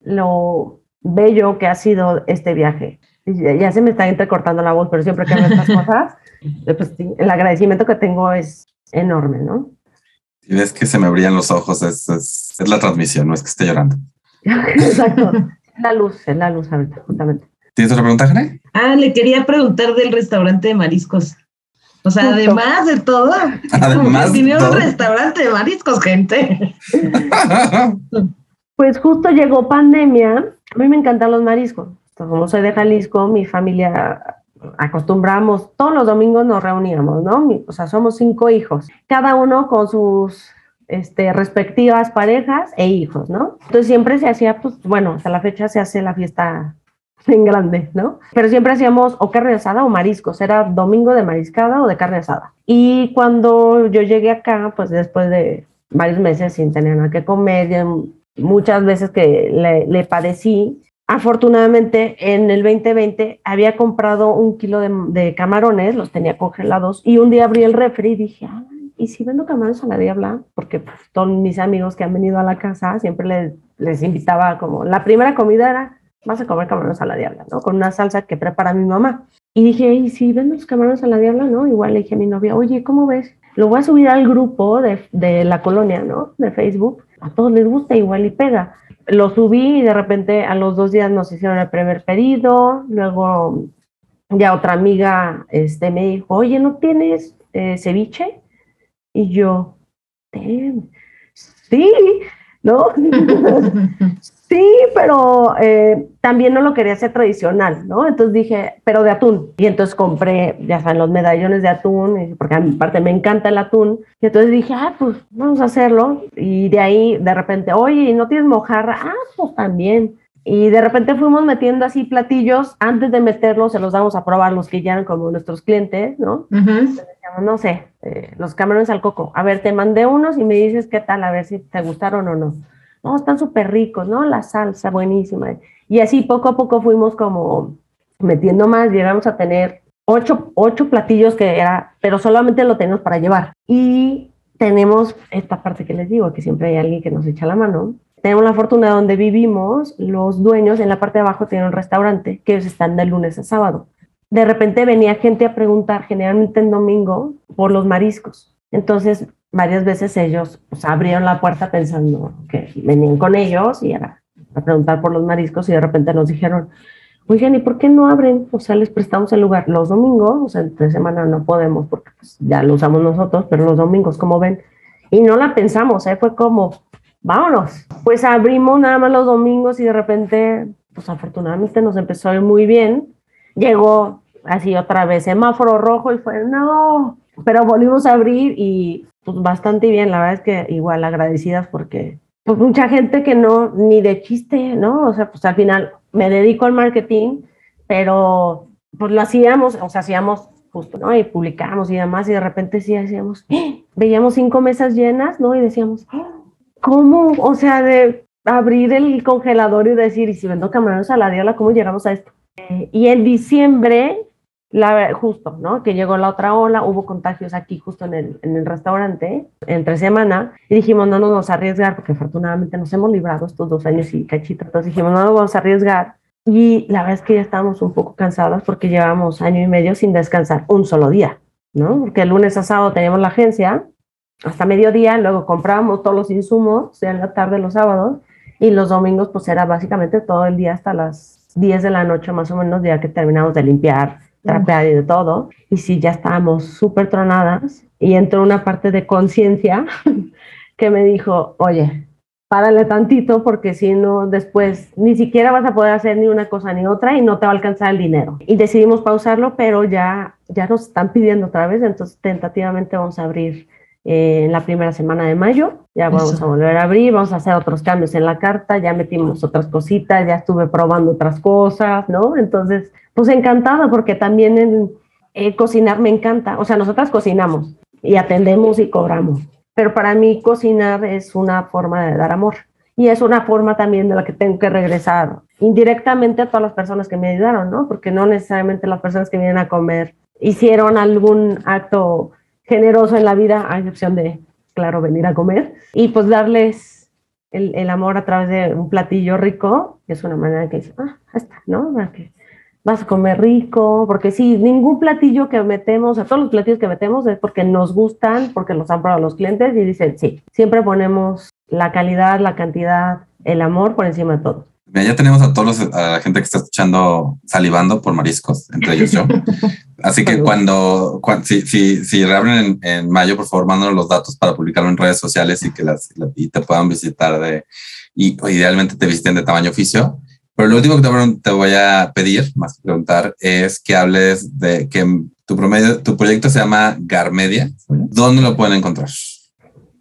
lo bello que ha sido este viaje. Ya se me está entrecortando la voz, pero siempre que estas cosas, eh, pues el agradecimiento que tengo es enorme, ¿no? Si ves que se me brillan los ojos, es, es, la transmisión, no es que esté llorando. Exacto. la luz, es la luz ahorita, justamente. ¿Tienes otra pregunta, Jane? Ah, le quería preguntar del restaurante de mariscos. O sea, además de todo, además tiene un restaurante de mariscos, gente. pues justo llegó pandemia. A mí me encantan los mariscos. Como soy de Jalisco, mi familia acostumbramos, todos los domingos nos reuníamos, ¿no? O sea, somos cinco hijos, cada uno con sus este, respectivas parejas e hijos, ¿no? Entonces siempre se hacía, pues bueno, hasta la fecha se hace la fiesta en grande, ¿no? Pero siempre hacíamos o carne asada o mariscos, era domingo de mariscada o de carne asada. Y cuando yo llegué acá, pues después de varios meses sin tener nada que comer, muchas veces que le, le padecí, Afortunadamente, en el 2020 había comprado un kilo de, camarones, los tenía congelados, y un día abrí el refri y dije, ¿y si vendo camarones a la diabla? Porque pues, todos mis amigos que han venido a la casa siempre les, les invitaba como, la primera comida era, vas a comer camarones a la diabla, ¿no? Con una salsa que prepara mi mamá. Y dije, ¿y si vendo los camarones a la diabla? ¿No? Igual le dije a mi novia, oye, ¿cómo ves? Lo voy a subir al grupo de, de la colonia, ¿no? De Facebook. A todos les gusta igual y pega lo subí y de repente a los dos días nos hicieron el primer pedido, luego ya otra amiga este, me dijo, oye, ¿no tienes eh, ceviche? Y yo, sí, ¿no? Sí, pero eh, también no lo quería hacer tradicional, ¿no? Entonces dije, pero de atún. Y entonces compré, ya saben, los medallones de atún, porque a mi parte me encanta el atún. Y entonces dije, ah, pues vamos a hacerlo. Y de ahí, de repente, oye, ¿no tienes mojarra? Ah, pues también. Y de repente fuimos metiendo así platillos. Antes de meterlos, se los damos a probar los que ya eran como nuestros clientes, ¿no? no sé, eh, los camarones al coco. A ver, te mandé unos y me dices qué tal, a ver si te gustaron o no no, están súper ricos, ¿no? La salsa buenísima. Y así poco a poco fuimos como metiendo más, llegamos a tener ocho, ocho platillos que era, pero solamente lo tenemos para llevar. Y tenemos esta parte que les digo, que siempre hay alguien que nos echa la mano. Tenemos la fortuna de donde vivimos, los dueños en la parte de abajo tienen un restaurante que ellos están de lunes a sábado. de repente venía gente a preguntar, generalmente en domingo, por los mariscos. Entonces, varias veces ellos pues, abrieron la puerta pensando que venían con ellos y era a preguntar por los mariscos y de repente nos dijeron, oigan, ¿y por qué no abren? O sea, les prestamos el lugar los domingos, o sea, entre semana no podemos porque pues, ya lo usamos nosotros, pero los domingos, como ven, y no la pensamos, ¿eh? fue como, vámonos. Pues abrimos nada más los domingos y de repente, pues afortunadamente nos empezó muy bien. Llegó así otra vez semáforo rojo y fue, no, pero volvimos a abrir y pues bastante bien, la verdad es que igual agradecidas porque pues mucha gente que no, ni de chiste, ¿no? O sea, pues al final me dedico al marketing, pero pues lo hacíamos, o sea, hacíamos justo, ¿no? Y publicábamos y demás, y de repente sí hacíamos, ¡eh! veíamos cinco mesas llenas, ¿no? Y decíamos, ¿cómo? O sea, de abrir el congelador y decir, y si vendo camarones a la diola, ¿cómo llegamos a esto? Eh, y en diciembre la, justo, ¿no? Que llegó la otra ola, hubo contagios aquí justo en el, restaurante, entre semana, y dijimos, no nos vamos a arriesgar, porque afortunadamente nos hemos librado estos dos años y cachito, entonces dijimos, no nos vamos a arriesgar. Y la verdad es que ya estábamos un poco cansadas porque llevamos año y medio sin descansar un solo día, ¿no? Porque el lunes a sábado teníamos la agencia hasta mediodía, luego comprábamos todos los insumos, sea en la tarde los sábados, y los domingos pues era básicamente todo el día hasta las 10 de la noche más o menos, ya que terminamos de limpiar, trapear y de todo. Y sí, ya estábamos súper tronadas y entró una parte de conciencia que me dijo, oye, párale tantito porque si no, después ni siquiera vas a poder hacer ni una cosa ni otra y no te va a alcanzar el dinero. Y decidimos pausarlo, pero ya, ya nos están pidiendo otra vez, entonces tentativamente vamos a abrir eh, en la primera semana de mayo. Ya vamos a volver a abrir, vamos a hacer otros cambios en la carta, ya metimos otras cositas, ya estuve probando otras cosas, ¿no? Entonces, pues encantada porque también en, eh, cocinar me encanta. O sea, nosotras cocinamos y atendemos y cobramos, pero para mí cocinar es una forma de dar amor y es una forma también de la que tengo que regresar indirectamente a todas las personas que me ayudaron, ¿no? Porque no necesariamente las personas que vienen a comer hicieron algún acto generoso en la vida, a excepción de, claro, venir a comer y pues darles el, amor a través de un platillo rico, es una manera que dice, ah, está, ¿no? Que vas a comer rico, porque sí, ningún platillo que metemos, a todos los platillos que metemos es porque nos gustan, porque los han probado los clientes y dicen, sí, siempre ponemos la calidad, la cantidad, el amor por encima de todo. Ya tenemos a todos los, a la gente que está escuchando salivando por mariscos, entre ellos yo. Así que cuando, si, si, si reabren en, mayo, por favor, mándanos los datos para publicarlo en redes sociales y que las, y te puedan visitar de, y idealmente te visiten de tamaño oficio. Pero lo último que te, voy a pedir, más que preguntar, es que hables de que tu, promedio, tu proyecto se llama Garmedia. ¿Dónde lo pueden encontrar?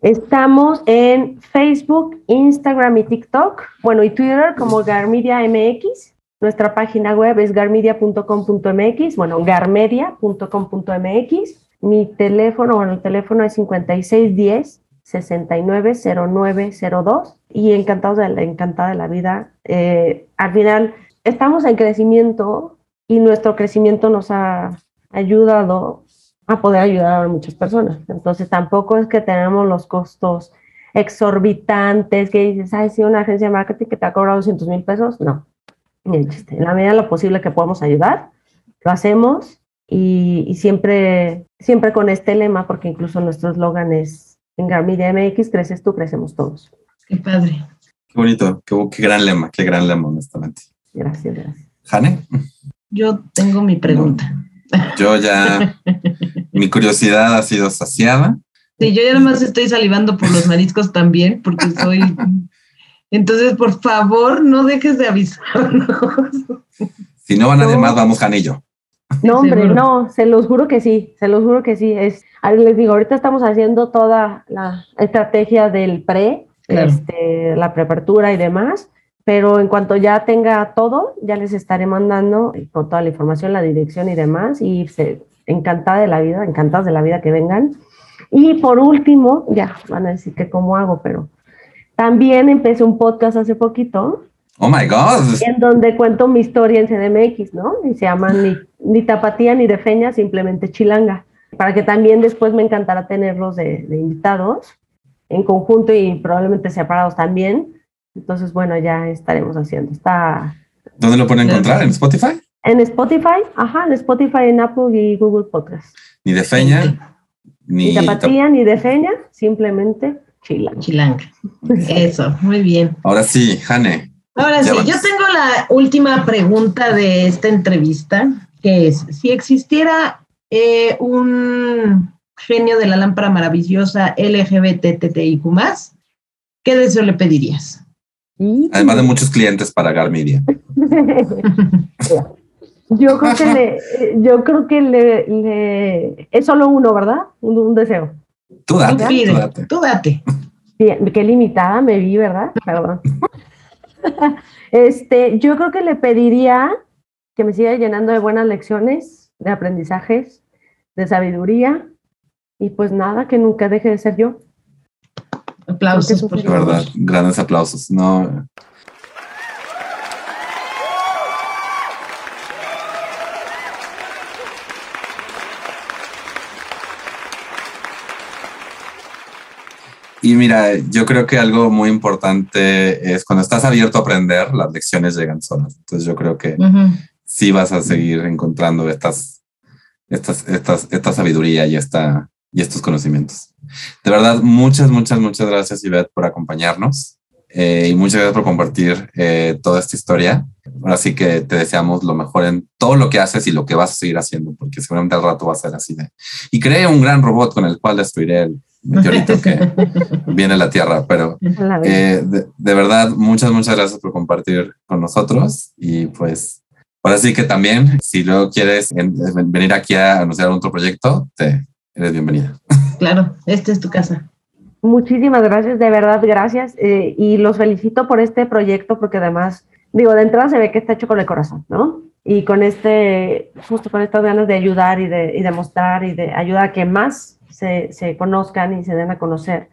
Estamos en Facebook, Instagram y TikTok, bueno, y Twitter como Garmedia MX. Nuestra página web es garmedia.com.mx, bueno, garmedia.com.mx. Mi teléfono, bueno, el teléfono es 5610 690902 y encantados de la, encantada de la vida. Eh, al final, estamos en crecimiento y nuestro crecimiento nos ha ayudado a poder ayudar a muchas personas. Entonces, tampoco es que tenemos los costos exorbitantes que dices, ay, sí, una agencia de marketing que te ha cobrado 200 mil pesos. No, en la medida de lo posible que podamos ayudar, lo hacemos y, y siempre, siempre con este lema, porque incluso nuestro eslogan es en Garmedia MX, creces tú, crecemos todos. Qué padre. Qué bonito, qué, gran lema, qué gran lema, honestamente. Gracias, gracias. Jane. Yo tengo mi pregunta. Yo ya, mi curiosidad ha sido saciada. Sí, yo ya además estoy salivando por los mariscos también, porque soy... Entonces, por favor, no dejes de avisarnos. Si no va nadie más, vamos yo. No, hombre, no, se los juro que sí, se los juro que sí. Es, les digo, ahorita estamos haciendo toda la estrategia del pre, este, la preapertura y demás, pero en cuanto ya tenga todo, ya les estaré mandando con toda la información, la dirección y demás, y se, encantada de la vida, encantadas de la vida que vengan. Y por último, ya van a decir que cómo hago, pero también empecé un podcast hace poquito Oh my God. En donde cuento mi historia en CDMX, ¿no? Y se llama ni, ni tapatía ni de feña, simplemente chilanga. Para que también después me encantará tenerlos de, de invitados en conjunto y probablemente separados también. Entonces, bueno, ya estaremos haciendo. Está. ¿Dónde lo pueden encontrar? ¿En Spotify? En Spotify, ajá, en Spotify, en Apple y Google Podcast. Ni de feña, Ni ni tapatía, ni de feña, simplemente chilango. Chilanga. Eso, muy bien. Ahora sí, Jane. Ahora sí, yo tengo la última pregunta de esta entrevista, que es, si existiera eh, un genio de la lámpara maravillosa LGBTTIQ+, ¿qué deseo le pedirías? Además de muchos clientes para Garmedia. Yo creo que le, yo creo que le, le- es solo uno, ¿verdad? Un, un deseo. Tú date, Tú pide, tú date. tú date. Bien, qué limitada me vi, ¿verdad? Perdón. Este, yo creo que le pediría que me siga llenando de buenas lecciones, de aprendizajes, de sabiduría y pues nada, que nunca deje de ser yo. Aplausos, por favor. verdad, grandes aplausos. No, Y mira, yo creo que algo muy importante es cuando estás abierto a aprender, las lecciones llegan solas. Entonces yo creo que Ujú. sí vas a seguir encontrando estas, estas, estas, esta sabiduría y, esta, y estos conocimientos. De verdad, muchas, muchas, muchas gracias, Ivette, por acompañarnos eh, y muchas gracias por compartir eh, toda esta historia. Ahora sí que te deseamos lo mejor en todo lo que haces y lo que vas a seguir haciendo, porque seguramente al rato va a ser así de... Y creé un gran robot con el cual destruiré el meteorito que viene a la Tierra, pero eh, de, de verdad, muchas, muchas gracias por compartir con nosotros y pues ahora sí que también, si luego quieres en- en- venir aquí a anunciar otro proyecto, te eres bienvenida. Claro, esta es tu casa. Muchísimas gracias, de verdad, gracias. eh, y los felicito por este proyecto porque además, digo, de entrada se ve que está hecho con el corazón, ¿no? Y con este, justo con estas ganas de ayudar y de, y de mostrar y de ayudar a que más se, se conozcan y se den a conocer.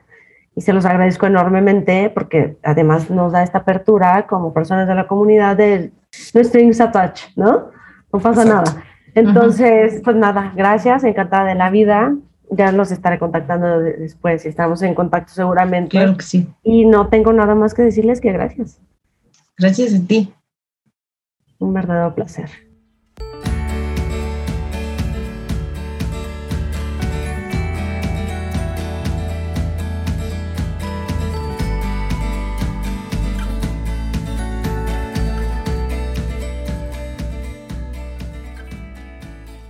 Y se los agradezco enormemente porque además nos da esta apertura como personas de la comunidad de no strings attached, ¿no? No pasa Exacto. nada. Entonces, pues nada, gracias, encantada de la vida. Ya los estaré contactando de- después y estamos en contacto seguramente. Claro que sí. Y no tengo nada más que decirles que gracias. Gracias a ti. Un verdadero placer.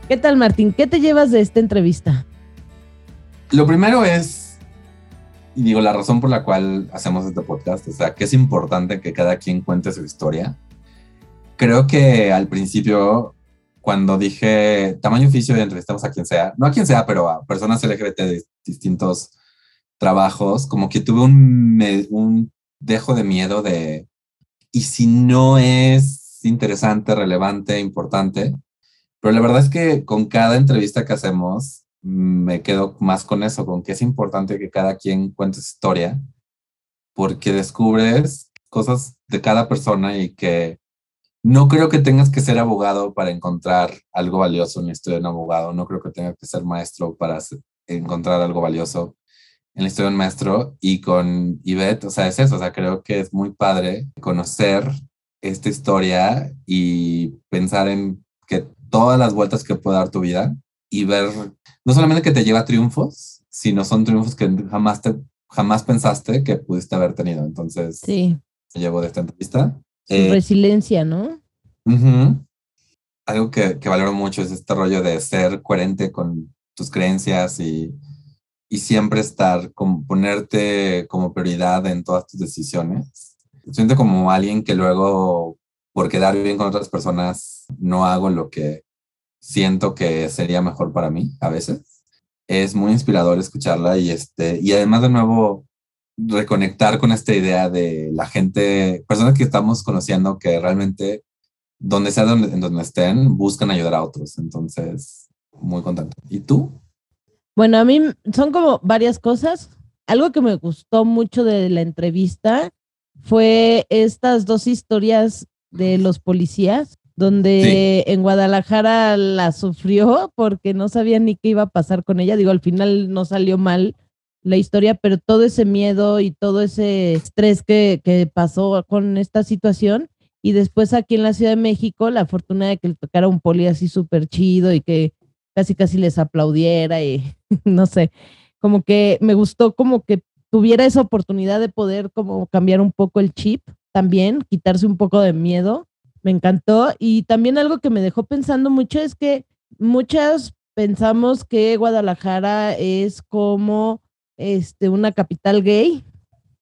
¿Qué tal, Martín? ¿Qué te llevas de esta entrevista? Lo primero es, y digo, la razón por la cual hacemos este podcast, o sea, que es importante que cada quien cuente su historia. Creo que al principio, cuando dije tamaño oficio y entrevistamos a quien sea, no a quien sea, pero a personas LGBT de distintos trabajos, como que tuve un, un dejo de miedo de, y si no es interesante, relevante, importante, pero la verdad es que con cada entrevista que hacemos, me quedo más con eso, con que es importante que cada quien cuente su historia, porque descubres cosas de cada persona y que no creo que tengas que ser abogado para encontrar algo valioso en la historia de un abogado, no creo que tengas que ser maestro para encontrar algo valioso en la historia de un maestro. Y con Ivette, o sea, es eso, o sea, creo que es muy padre conocer esta historia y pensar en que todas las vueltas que puede dar tu vida y ver no solamente que te lleva a triunfos, sino son triunfos que jamás te jamás pensaste que pudiste haber tenido. Entonces, Sí, me llevo de esta entrevista. su Eh, resiliencia, ¿no? Algo que, que valoro mucho es este rollo de ser coherente con tus creencias y, y siempre estar, como ponerte como prioridad en todas tus decisiones. Siento como alguien que luego, por quedar bien con otras personas, no hago lo que siento que sería mejor para mí a veces. Es muy inspirador escucharla y, este, y además de nuevo reconectar con esta idea de la gente, personas que estamos conociendo que realmente donde sea donde, en donde estén, buscan ayudar a otros. Entonces, muy contento. ¿Y tú? Bueno, a mí son como varias cosas. Algo que me gustó mucho de la entrevista fue estas dos historias de los policías, donde en Guadalajara la sufrió porque no sabía ni qué iba a pasar con ella. Digo, al final no salió mal la historia, pero todo ese miedo y todo ese estrés que, que pasó con esta situación Y después aquí en la Ciudad de México, la fortuna de que le tocara un poli así súper chido y que casi casi les aplaudiera y no sé, como que me gustó como que tuviera esa oportunidad de poder como cambiar un poco el chip también, quitarse un poco de miedo. Me encantó. Y también algo que me dejó pensando mucho es que muchas pensamos que Guadalajara es como este, una capital gay.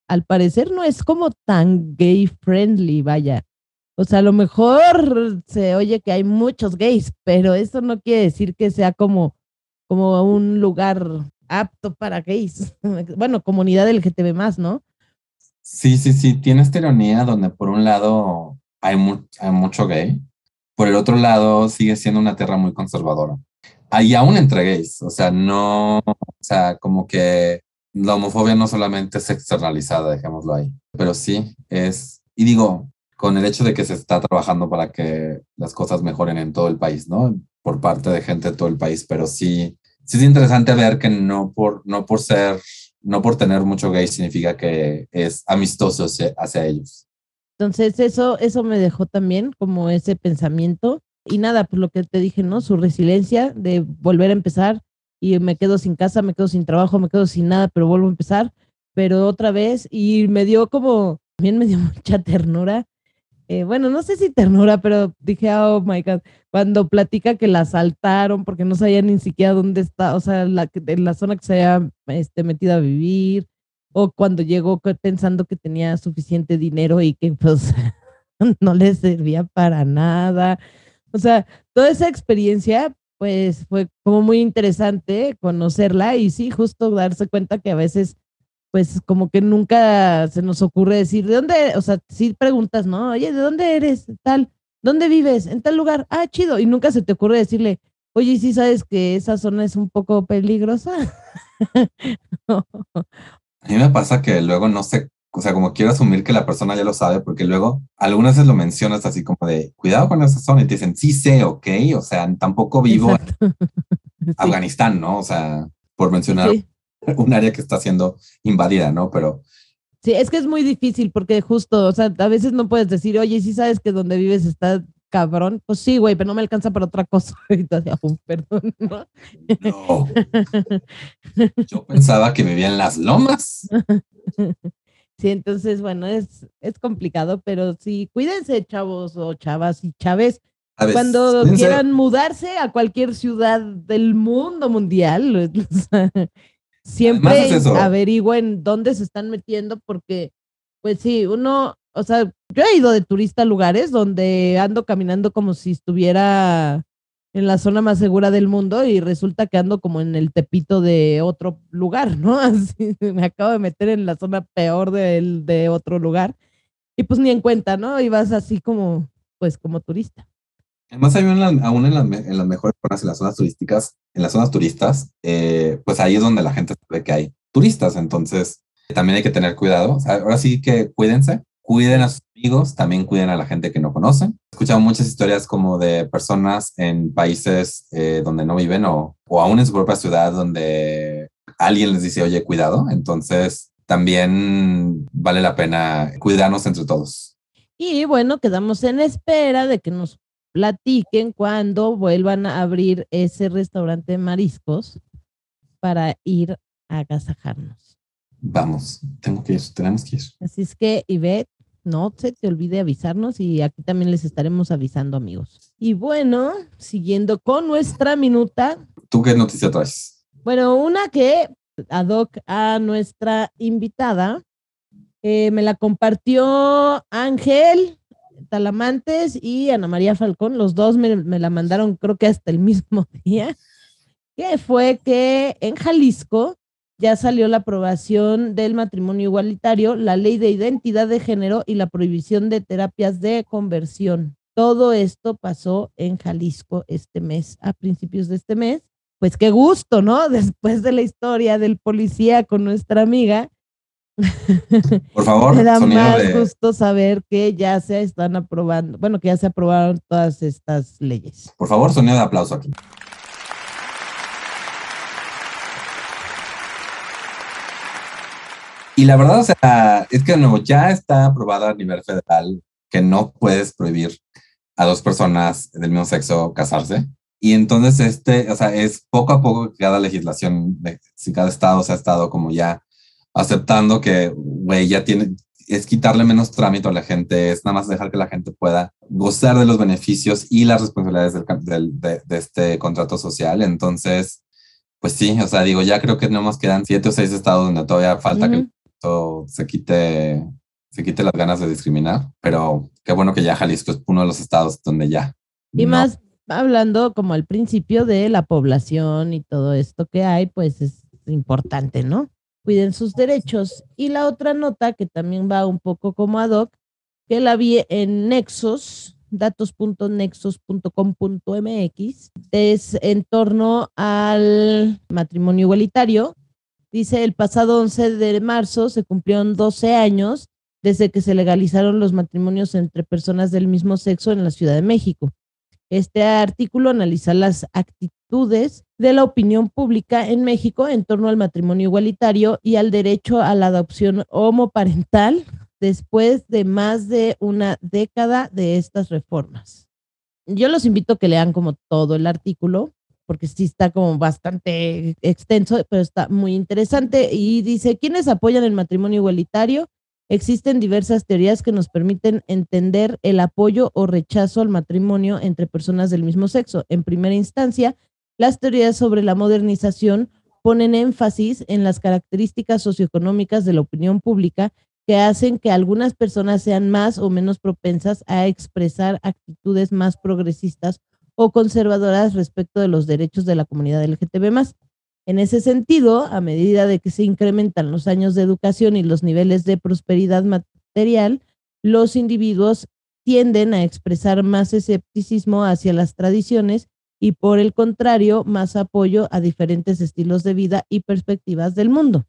Al parecer no es como tan gay friendly, vaya. O sea, a lo mejor se oye que hay muchos gays, pero eso no quiere decir que sea como, como un lugar apto para gays. Bueno, comunidad LGTB más, ¿no? Sí, sí, sí, tiene esta ironía donde por un lado hay, mucho gay, por el otro lado sigue siendo una tierra muy conservadora. Hay aún entre gays, o sea, no, o sea, como que la homofobia no solamente es externalizada, dejémoslo ahí, pero sí es, y digo, con el hecho de que se está trabajando para que las cosas mejoren en todo el país, ¿no? Por parte de gente de todo el país, pero sí, sí es interesante ver que no por, no por ser no por tener mucho gay significa que es amistoso hacia, ellos. Entonces eso, eso me dejó también como ese pensamiento. Y nada, pues lo que te dije, ¿no? Su resiliencia de volver a empezar y me quedo sin casa, me quedo sin trabajo, me quedo sin nada, pero vuelvo a empezar, pero otra vez y me dio como, también me dio mucha ternura eh, bueno, no sé si ternura, pero dije, oh my God, cuando platica que la asaltaron porque no sabía ni siquiera dónde está, o sea, la, en la zona que se había este, metido a vivir, o cuando llegó pensando que tenía suficiente dinero y que pues no le servía para nada. O sea, toda esa experiencia, pues fue como muy interesante conocerla y sí, justo darse cuenta que a veces pues como que nunca se nos ocurre decir, ¿de dónde? O sea, si preguntas, ¿no? Oye, ¿de dónde eres? Tal, ¿dónde vives? En tal lugar. Ah, chido. Y nunca se te ocurre decirle, oye, ¿sí sabes que esa zona es un poco peligrosa? A mí me pasa que luego no sé, o sea, como quiero asumir que la persona ya lo sabe, porque luego algunas veces lo mencionas así como de, cuidado con esa zona, y te dicen, sí sé, ok, o sea, tampoco vivo en Afganistán, ¿no? O sea, por mencionar un área que está siendo invadida, ¿no? Pero... Sí, es que es muy difícil porque justo, o sea, a veces no puedes decir, oye, si sabes que donde vives está cabrón, pues sí, güey, pero no me alcanza para otra cosa. perdón, ¿no? No. Yo pensaba que vivía en las lomas. Sí, entonces, bueno, es, es complicado, pero sí, cuídense, chavos o chavas y chaves. Cuando quieran mudarse a cualquier ciudad del mundo mundial, siempre averigüen dónde se están metiendo porque, pues sí, uno, o sea, yo he ido de turista a lugares donde ando caminando como si estuviera en la zona más segura del mundo y resulta que ando como en el tepito de otro lugar, ¿no? Así me acabo de meter en la zona peor de, de otro lugar y pues ni en cuenta, ¿no? Y vas así como, pues como turista. Además, hay aún en, las mejores zonas, en las zonas turísticas, en las zonas turistas, eh, pues ahí es donde la gente sabe que hay turistas. Entonces, también hay que tener cuidado. ahora sí que cuídense, cuiden a sus amigos, también cuiden a la gente que no conocen. He escuchado muchas historias como de personas en países eh, donde no viven o, o aún en su propia ciudad donde alguien les dice, oye, cuidado. Entonces, también vale la pena cuidarnos entre todos. Y bueno, quedamos en espera de que nos platiquen cuando vuelvan a abrir ese restaurante de mariscos para ir a agasajarnos. Vamos, tengo que ir, tenemos que ir. Así es que, Ivette, no se te olvide avisarnos y aquí también les estaremos avisando, amigos. Y bueno, siguiendo con nuestra minuta. ¿Tú qué noticia traes? Bueno, una que ad hoc a nuestra invitada, eh, me la compartió Ángel Talamantes y Ana María Falcón, los dos me, la mandaron creo que hasta el mismo día, que fue que en Jalisco ya salió la aprobación del matrimonio igualitario, la ley de identidad de género y la prohibición de terapias de conversión. Todo esto pasó en Jalisco este mes, a principios de este mes. Pues qué gusto, ¿no? Después de la historia del policía con nuestra amiga, por favor, me da más gusto saber que ya se están aprobando, bueno, que ya se aprobaron todas estas leyes. Por favor, sonido de aplauso aquí. Y la verdad, o sea, es que nuevo ya está aprobada a nivel federal que no puedes prohibir a dos personas del mismo sexo casarse. Y entonces este, o sea, es poco a poco que cada legislación, si cada estado se ha estado como ya aceptando que, güey, ya tiene, es quitarle menos trámite a la gente, es nada más dejar que la gente pueda gozar de los beneficios y las responsabilidades del, de, de, este contrato social. Entonces, pues sí, o sea, digo, ya creo que no más quedan siete o seis estados donde todavía falta que se quite, se quite las ganas de discriminar, pero qué bueno que ya Jalisco es uno de los estados donde ya. Y más hablando como al principio de la población y todo esto que hay, pues es importante, ¿no? Cuiden sus derechos. Y la otra nota que también va un poco como ad hoc, que la vi en Nexos, datos.nexos.com.mx, es en torno al matrimonio igualitario. Dice, el pasado 11 de marzo se cumplieron 12 años desde que se legalizaron los matrimonios entre personas del mismo sexo en la Ciudad de México. Este artículo analiza las actitudes de la opinión pública en México en torno al matrimonio igualitario y al derecho a la adopción homoparental después de más de una década de estas reformas. Yo los invito a que lean como todo el artículo, porque sí está como bastante extenso, pero está muy interesante. Y dice, ¿quiénes apoyan el matrimonio igualitario? Existen diversas teorías que nos permiten entender el apoyo o rechazo al matrimonio entre personas del mismo sexo. En primera instancia, las teorías sobre la modernización ponen énfasis en las características socioeconómicas de la opinión pública que hacen que algunas personas sean más o menos propensas a expresar actitudes más progresistas o conservadoras respecto de los derechos de la comunidad LGTB. En ese sentido, a medida de que se incrementan los años de educación y los niveles de prosperidad material, los individuos tienden a expresar más escepticismo hacia las tradiciones y por el contrario, más apoyo a diferentes estilos de vida y perspectivas del mundo.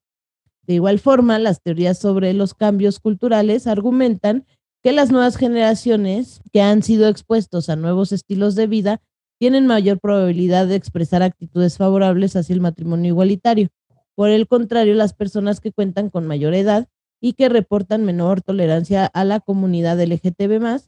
De igual forma, las teorías sobre los cambios culturales argumentan que las nuevas generaciones que han sido expuestos a nuevos estilos de vida tienen mayor probabilidad de expresar actitudes favorables hacia el matrimonio igualitario. Por el contrario, las personas que cuentan con mayor edad y que reportan menor tolerancia a la comunidad LGTB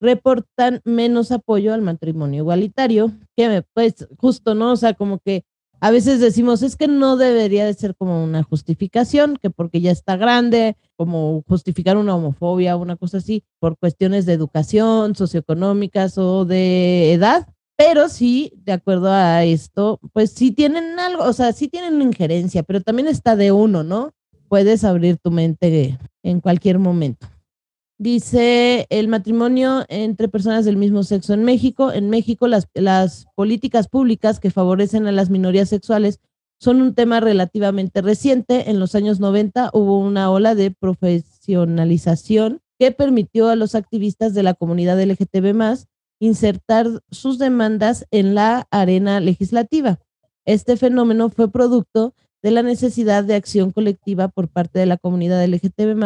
reportan menos apoyo al matrimonio igualitario, que pues justo, ¿no? O sea, como que a veces decimos, es que no debería de ser como una justificación, que porque ya está grande, como justificar una homofobia o una cosa así, por cuestiones de educación, socioeconómicas o de edad. Pero sí, de acuerdo a esto, pues sí tienen algo, o sea, sí tienen injerencia, pero también está de uno, ¿no? Puedes abrir tu mente en cualquier momento. Dice el matrimonio entre personas del mismo sexo en México. En México las, las políticas públicas que favorecen a las minorías sexuales son un tema relativamente reciente. En los años 90 hubo una ola de profesionalización que permitió a los activistas de la comunidad LGTB insertar sus demandas en la arena legislativa. Este fenómeno fue producto de la necesidad de acción colectiva por parte de la comunidad LGTB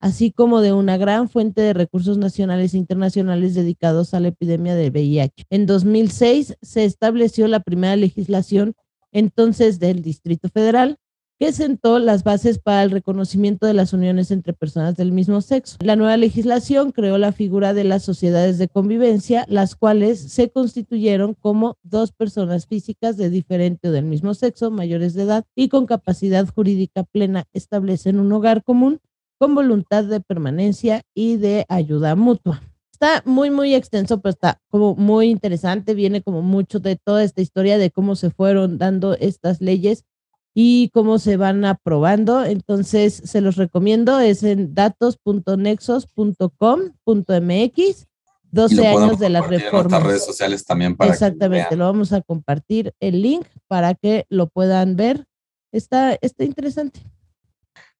así como de una gran fuente de recursos nacionales e internacionales dedicados a la epidemia del VIH. En 2006 se estableció la primera legislación entonces del Distrito Federal que sentó las bases para el reconocimiento de las uniones entre personas del mismo sexo. La nueva legislación creó la figura de las sociedades de convivencia, las cuales se constituyeron como dos personas físicas de diferente o del mismo sexo, mayores de edad y con capacidad jurídica plena, establecen un hogar común con voluntad de permanencia y de ayuda mutua. Está muy, muy extenso, pero está como muy interesante. Viene como mucho de toda esta historia de cómo se fueron dando estas leyes y cómo se van aprobando. Entonces, se los recomiendo. Es en datos.nexos.com.mx. 12 años de las reformas. En redes sociales también para Exactamente, lo vamos a compartir el link para que lo puedan ver. Está, está interesante.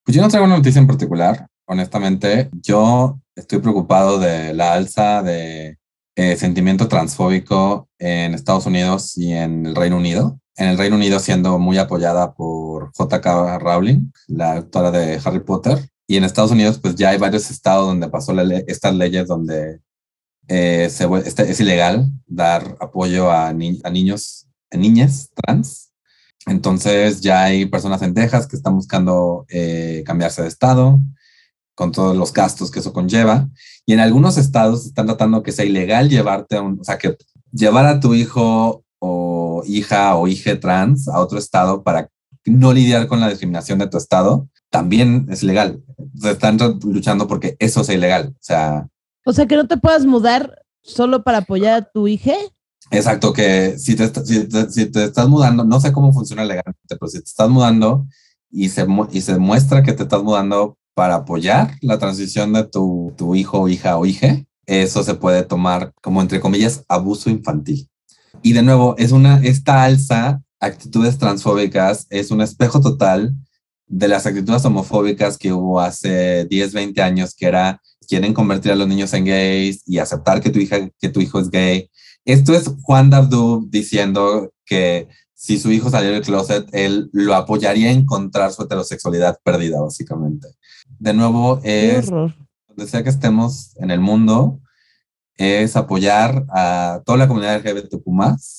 Pues yo no traigo una noticia en particular, honestamente. Yo estoy preocupado de la alza de eh, sentimiento transfóbico en Estados Unidos y en el Reino Unido. En el Reino Unido siendo muy apoyada por J.K. Rowling, la autora de Harry Potter. Y en Estados Unidos, pues ya hay varios estados donde pasó estas leyes donde eh, este, es ilegal dar apoyo a, a niños, a niñas trans entonces ya hay personas en Texas que están buscando eh, cambiarse de estado. con todos los gastos que eso conlleva. Y en algunos estados están tratando que sea ilegal llevarte a un, o sea, que llevar a tu hijo o hija o hija trans a otro estado para no lidiar con la discriminación de tu estado, también es legal. están luchando porque eso sea ilegal. O sea, o sea, que no te puedas mudar solo para apoyar a tu hija. Exacto, que si te, si te, estás mudando, no sé cómo funciona legalmente, pero si te estás mudando y se, y se muestra que te estás mudando para apoyar la transición de tu, tu hijo, hija o hija, eso se puede tomar como, entre comillas, abuso infantil. Y de nuevo, es una, esta alza, actitudes transfóbicas, es un espejo total de las actitudes homofóbicas que hubo hace 10, 20 años, que era, quieren convertir a los niños en gays y aceptar que tu, hija, que tu hijo es gay. Esto es Juan Dabdú diciendo que si su hijo salió del closet, él lo apoyaría a encontrar su heterosexualidad perdida, básicamente. De nuevo, es donde sea que estemos en el mundo, es apoyar a toda la comunidad LGBTQ,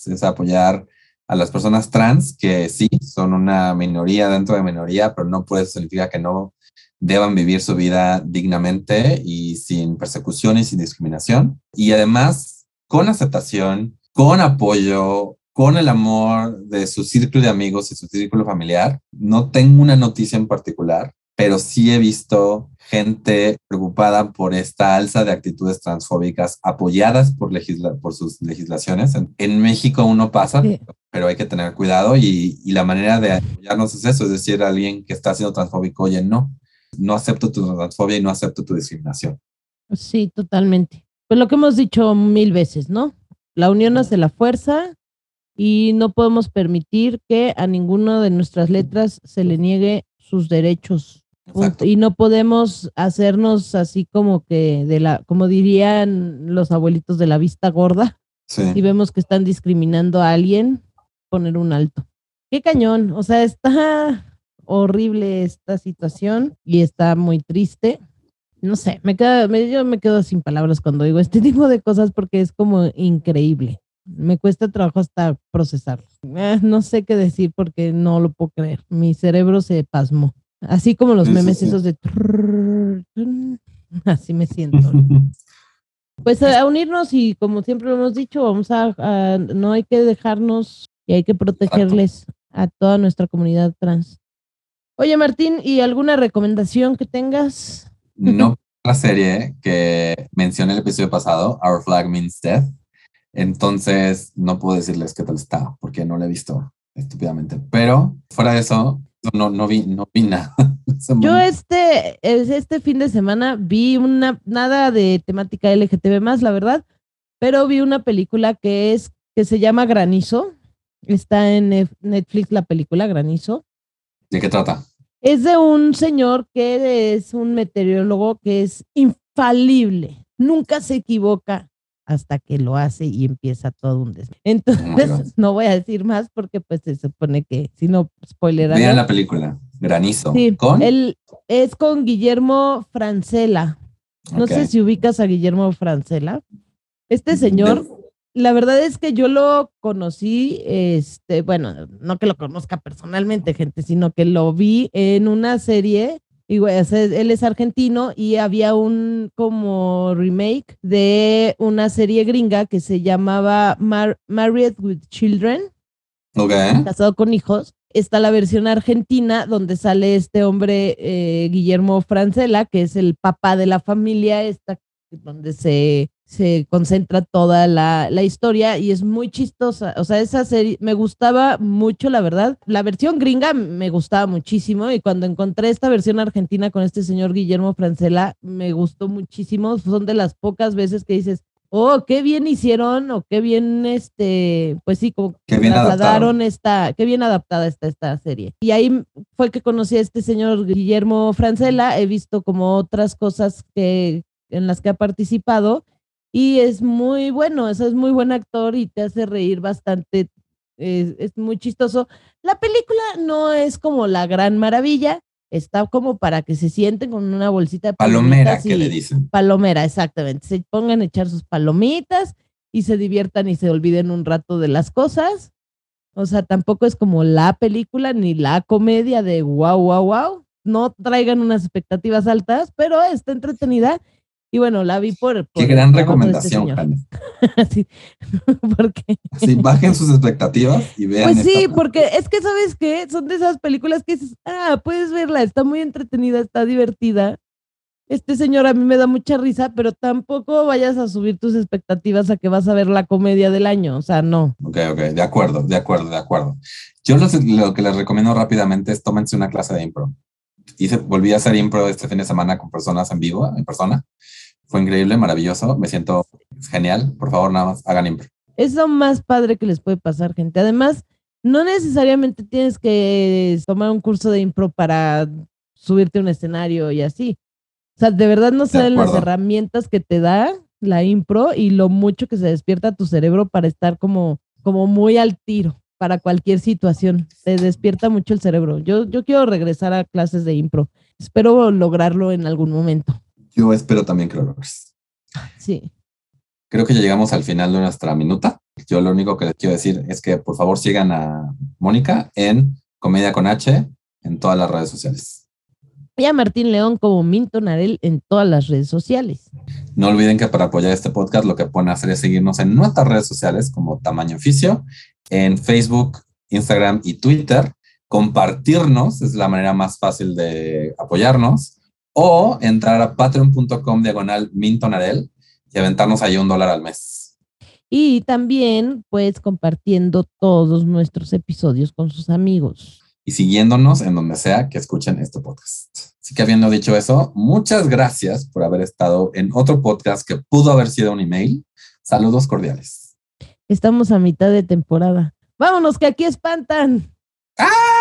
es apoyar a las personas trans, que sí, son una minoría dentro de minoría, pero no puede significar que no deban vivir su vida dignamente y sin persecución y sin discriminación. Y además, con aceptación, con apoyo, con el amor de su círculo de amigos y su círculo familiar. No tengo una noticia en particular, pero sí he visto gente preocupada por esta alza de actitudes transfóbicas apoyadas por, por sus legislaciones. En, México uno pasa, pero hay que tener cuidado y, y, la manera de apoyarnos es eso, es decir, alguien que está siendo transfóbico, oye, no, no acepto tu transfobia y no acepto tu discriminación. Sí, totalmente. Pues lo que hemos dicho mil veces, ¿no? La unión hace la fuerza y no podemos permitir que a ninguna de nuestras letras se le niegue sus derechos. Y no podemos hacernos así como que de la, como dirían los abuelitos de la vista gorda, y vemos que están discriminando a alguien, poner un alto. Qué cañón, o sea, está horrible esta situación y está muy triste. No sé, me quedo, yo me quedo sin palabras cuando digo este tipo de cosas porque es como increíble. Me cuesta trabajo hasta procesarlo. Eh, no sé qué decir porque no lo puedo creer. Mi cerebro se pasmó. Así como los memes esos de... Así me siento. Pues a unirnos y como siempre lo hemos dicho, vamos a, no hay que dejarnos y hay que protegerles a toda nuestra comunidad trans. Oye Martín, ¿y alguna recomendación que tengas? No, la serie que mencioné el episodio pasado, Our Flag Means Death. Entonces, no puedo decirles qué tal está, porque no la he visto estúpidamente. Pero fuera de eso, no, no vi, no vi nada. Yo este, este fin de semana vi una, nada de temática LGTB más, la verdad, pero vi una película que es, que se llama Granizo. Está en Netflix la película Granizo. ¿De qué trata? Es de un señor que es un meteorólogo que es infalible, nunca se equivoca hasta que lo hace y empieza todo un des. Entonces, no voy a decir más porque pues se supone que si no spoiler. Vean la película, Granizo. Sí, ¿Con? Él es con Guillermo Francela. No sé si ubicas a Guillermo Francela. Este señor, la verdad es que yo lo conocí, este, bueno, no que lo conozca personalmente, gente, sino que lo vi en una serie y él es argentino y había un como remake de una serie gringa que se llamaba Married with Children. Casado con hijos. Está la versión argentina donde sale este hombre eh, Guillermo Francela, que es el papá de la familia, esta, donde se se concentra toda la, historia y es muy chistosa. O sea, esa serie me gustaba mucho, la verdad. La versión gringa me gustaba muchísimo y cuando encontré esta versión argentina con este señor Guillermo Francela, me gustó muchísimo. Son de las pocas veces que dices, oh, qué bien hicieron o qué bien, este, pues sí, como qué bien adaptaron esta, qué bien adaptada está esta serie. Y ahí fue que conocí a este señor Guillermo Francela. He visto como otras cosas que en las que ha participado y es muy bueno, es muy buen actor y te hace reír bastante, es, muy chistoso. La película no es como la gran maravilla, está como para que se sienten con una bolsita de palomera que le dicen. Palomera, exactamente. Se pongan a echar sus palomitas y se diviertan y se olviden un rato de las cosas. O sea, tampoco es como la película ni la comedia de wow, wow, wow, no traigan unas expectativas altas, pero está entretenida. Y bueno, la vi por. por Qué gran este recomendación. Janet. Sí, porque. Sí, bajen sus expectativas y vean. Pues sí, porque es que, ¿sabes qué? Son de esas películas que dices, ah, puedes verla, está muy entretenida, está divertida. Este señor a mí me da mucha risa, pero tampoco vayas a subir tus expectativas a que vas a ver la comedia del año. O sea, no. Ok, ok, de acuerdo, de acuerdo, de acuerdo. Yo los- lo que les recomiendo rápidamente es tómense una clase de impro. Hice, volví a hacer impro este fin de semana con personas en vivo, en persona. Fue increíble, maravilloso. Me siento genial. Por favor, nada más hagan impro. Es lo más padre que les puede pasar, gente. Además, no necesariamente tienes que tomar un curso de impro para subirte a un escenario y así. O sea, de verdad no saben las herramientas que te da la impro y lo mucho que se despierta tu cerebro para estar como, como muy al tiro para cualquier situación. Te despierta mucho el cerebro. Yo, yo quiero regresar a clases de impro. Espero lograrlo en algún momento. Yo espero también que lo logres. Sí. Creo que ya llegamos al final de nuestra minuta. Yo lo único que les quiero decir es que por favor sigan a Mónica en Comedia con H en todas las redes sociales. Y a Martín León como Minton Arel en todas las redes sociales. No olviden que para apoyar este podcast lo que pueden hacer es seguirnos en nuestras redes sociales como Tamaño Oficio, en Facebook, Instagram y Twitter. Compartirnos es la manera más fácil de apoyarnos o entrar a patreon.com diagonal mintonarel y aventarnos ahí un dólar al mes. Y también, pues, compartiendo todos nuestros episodios con sus amigos. Y siguiéndonos en donde sea que escuchen este podcast. Así que habiendo dicho eso, muchas gracias por haber estado en otro podcast que pudo haber sido un email. Saludos cordiales. Estamos a mitad de temporada. Vámonos, que aquí espantan. ¡Ah!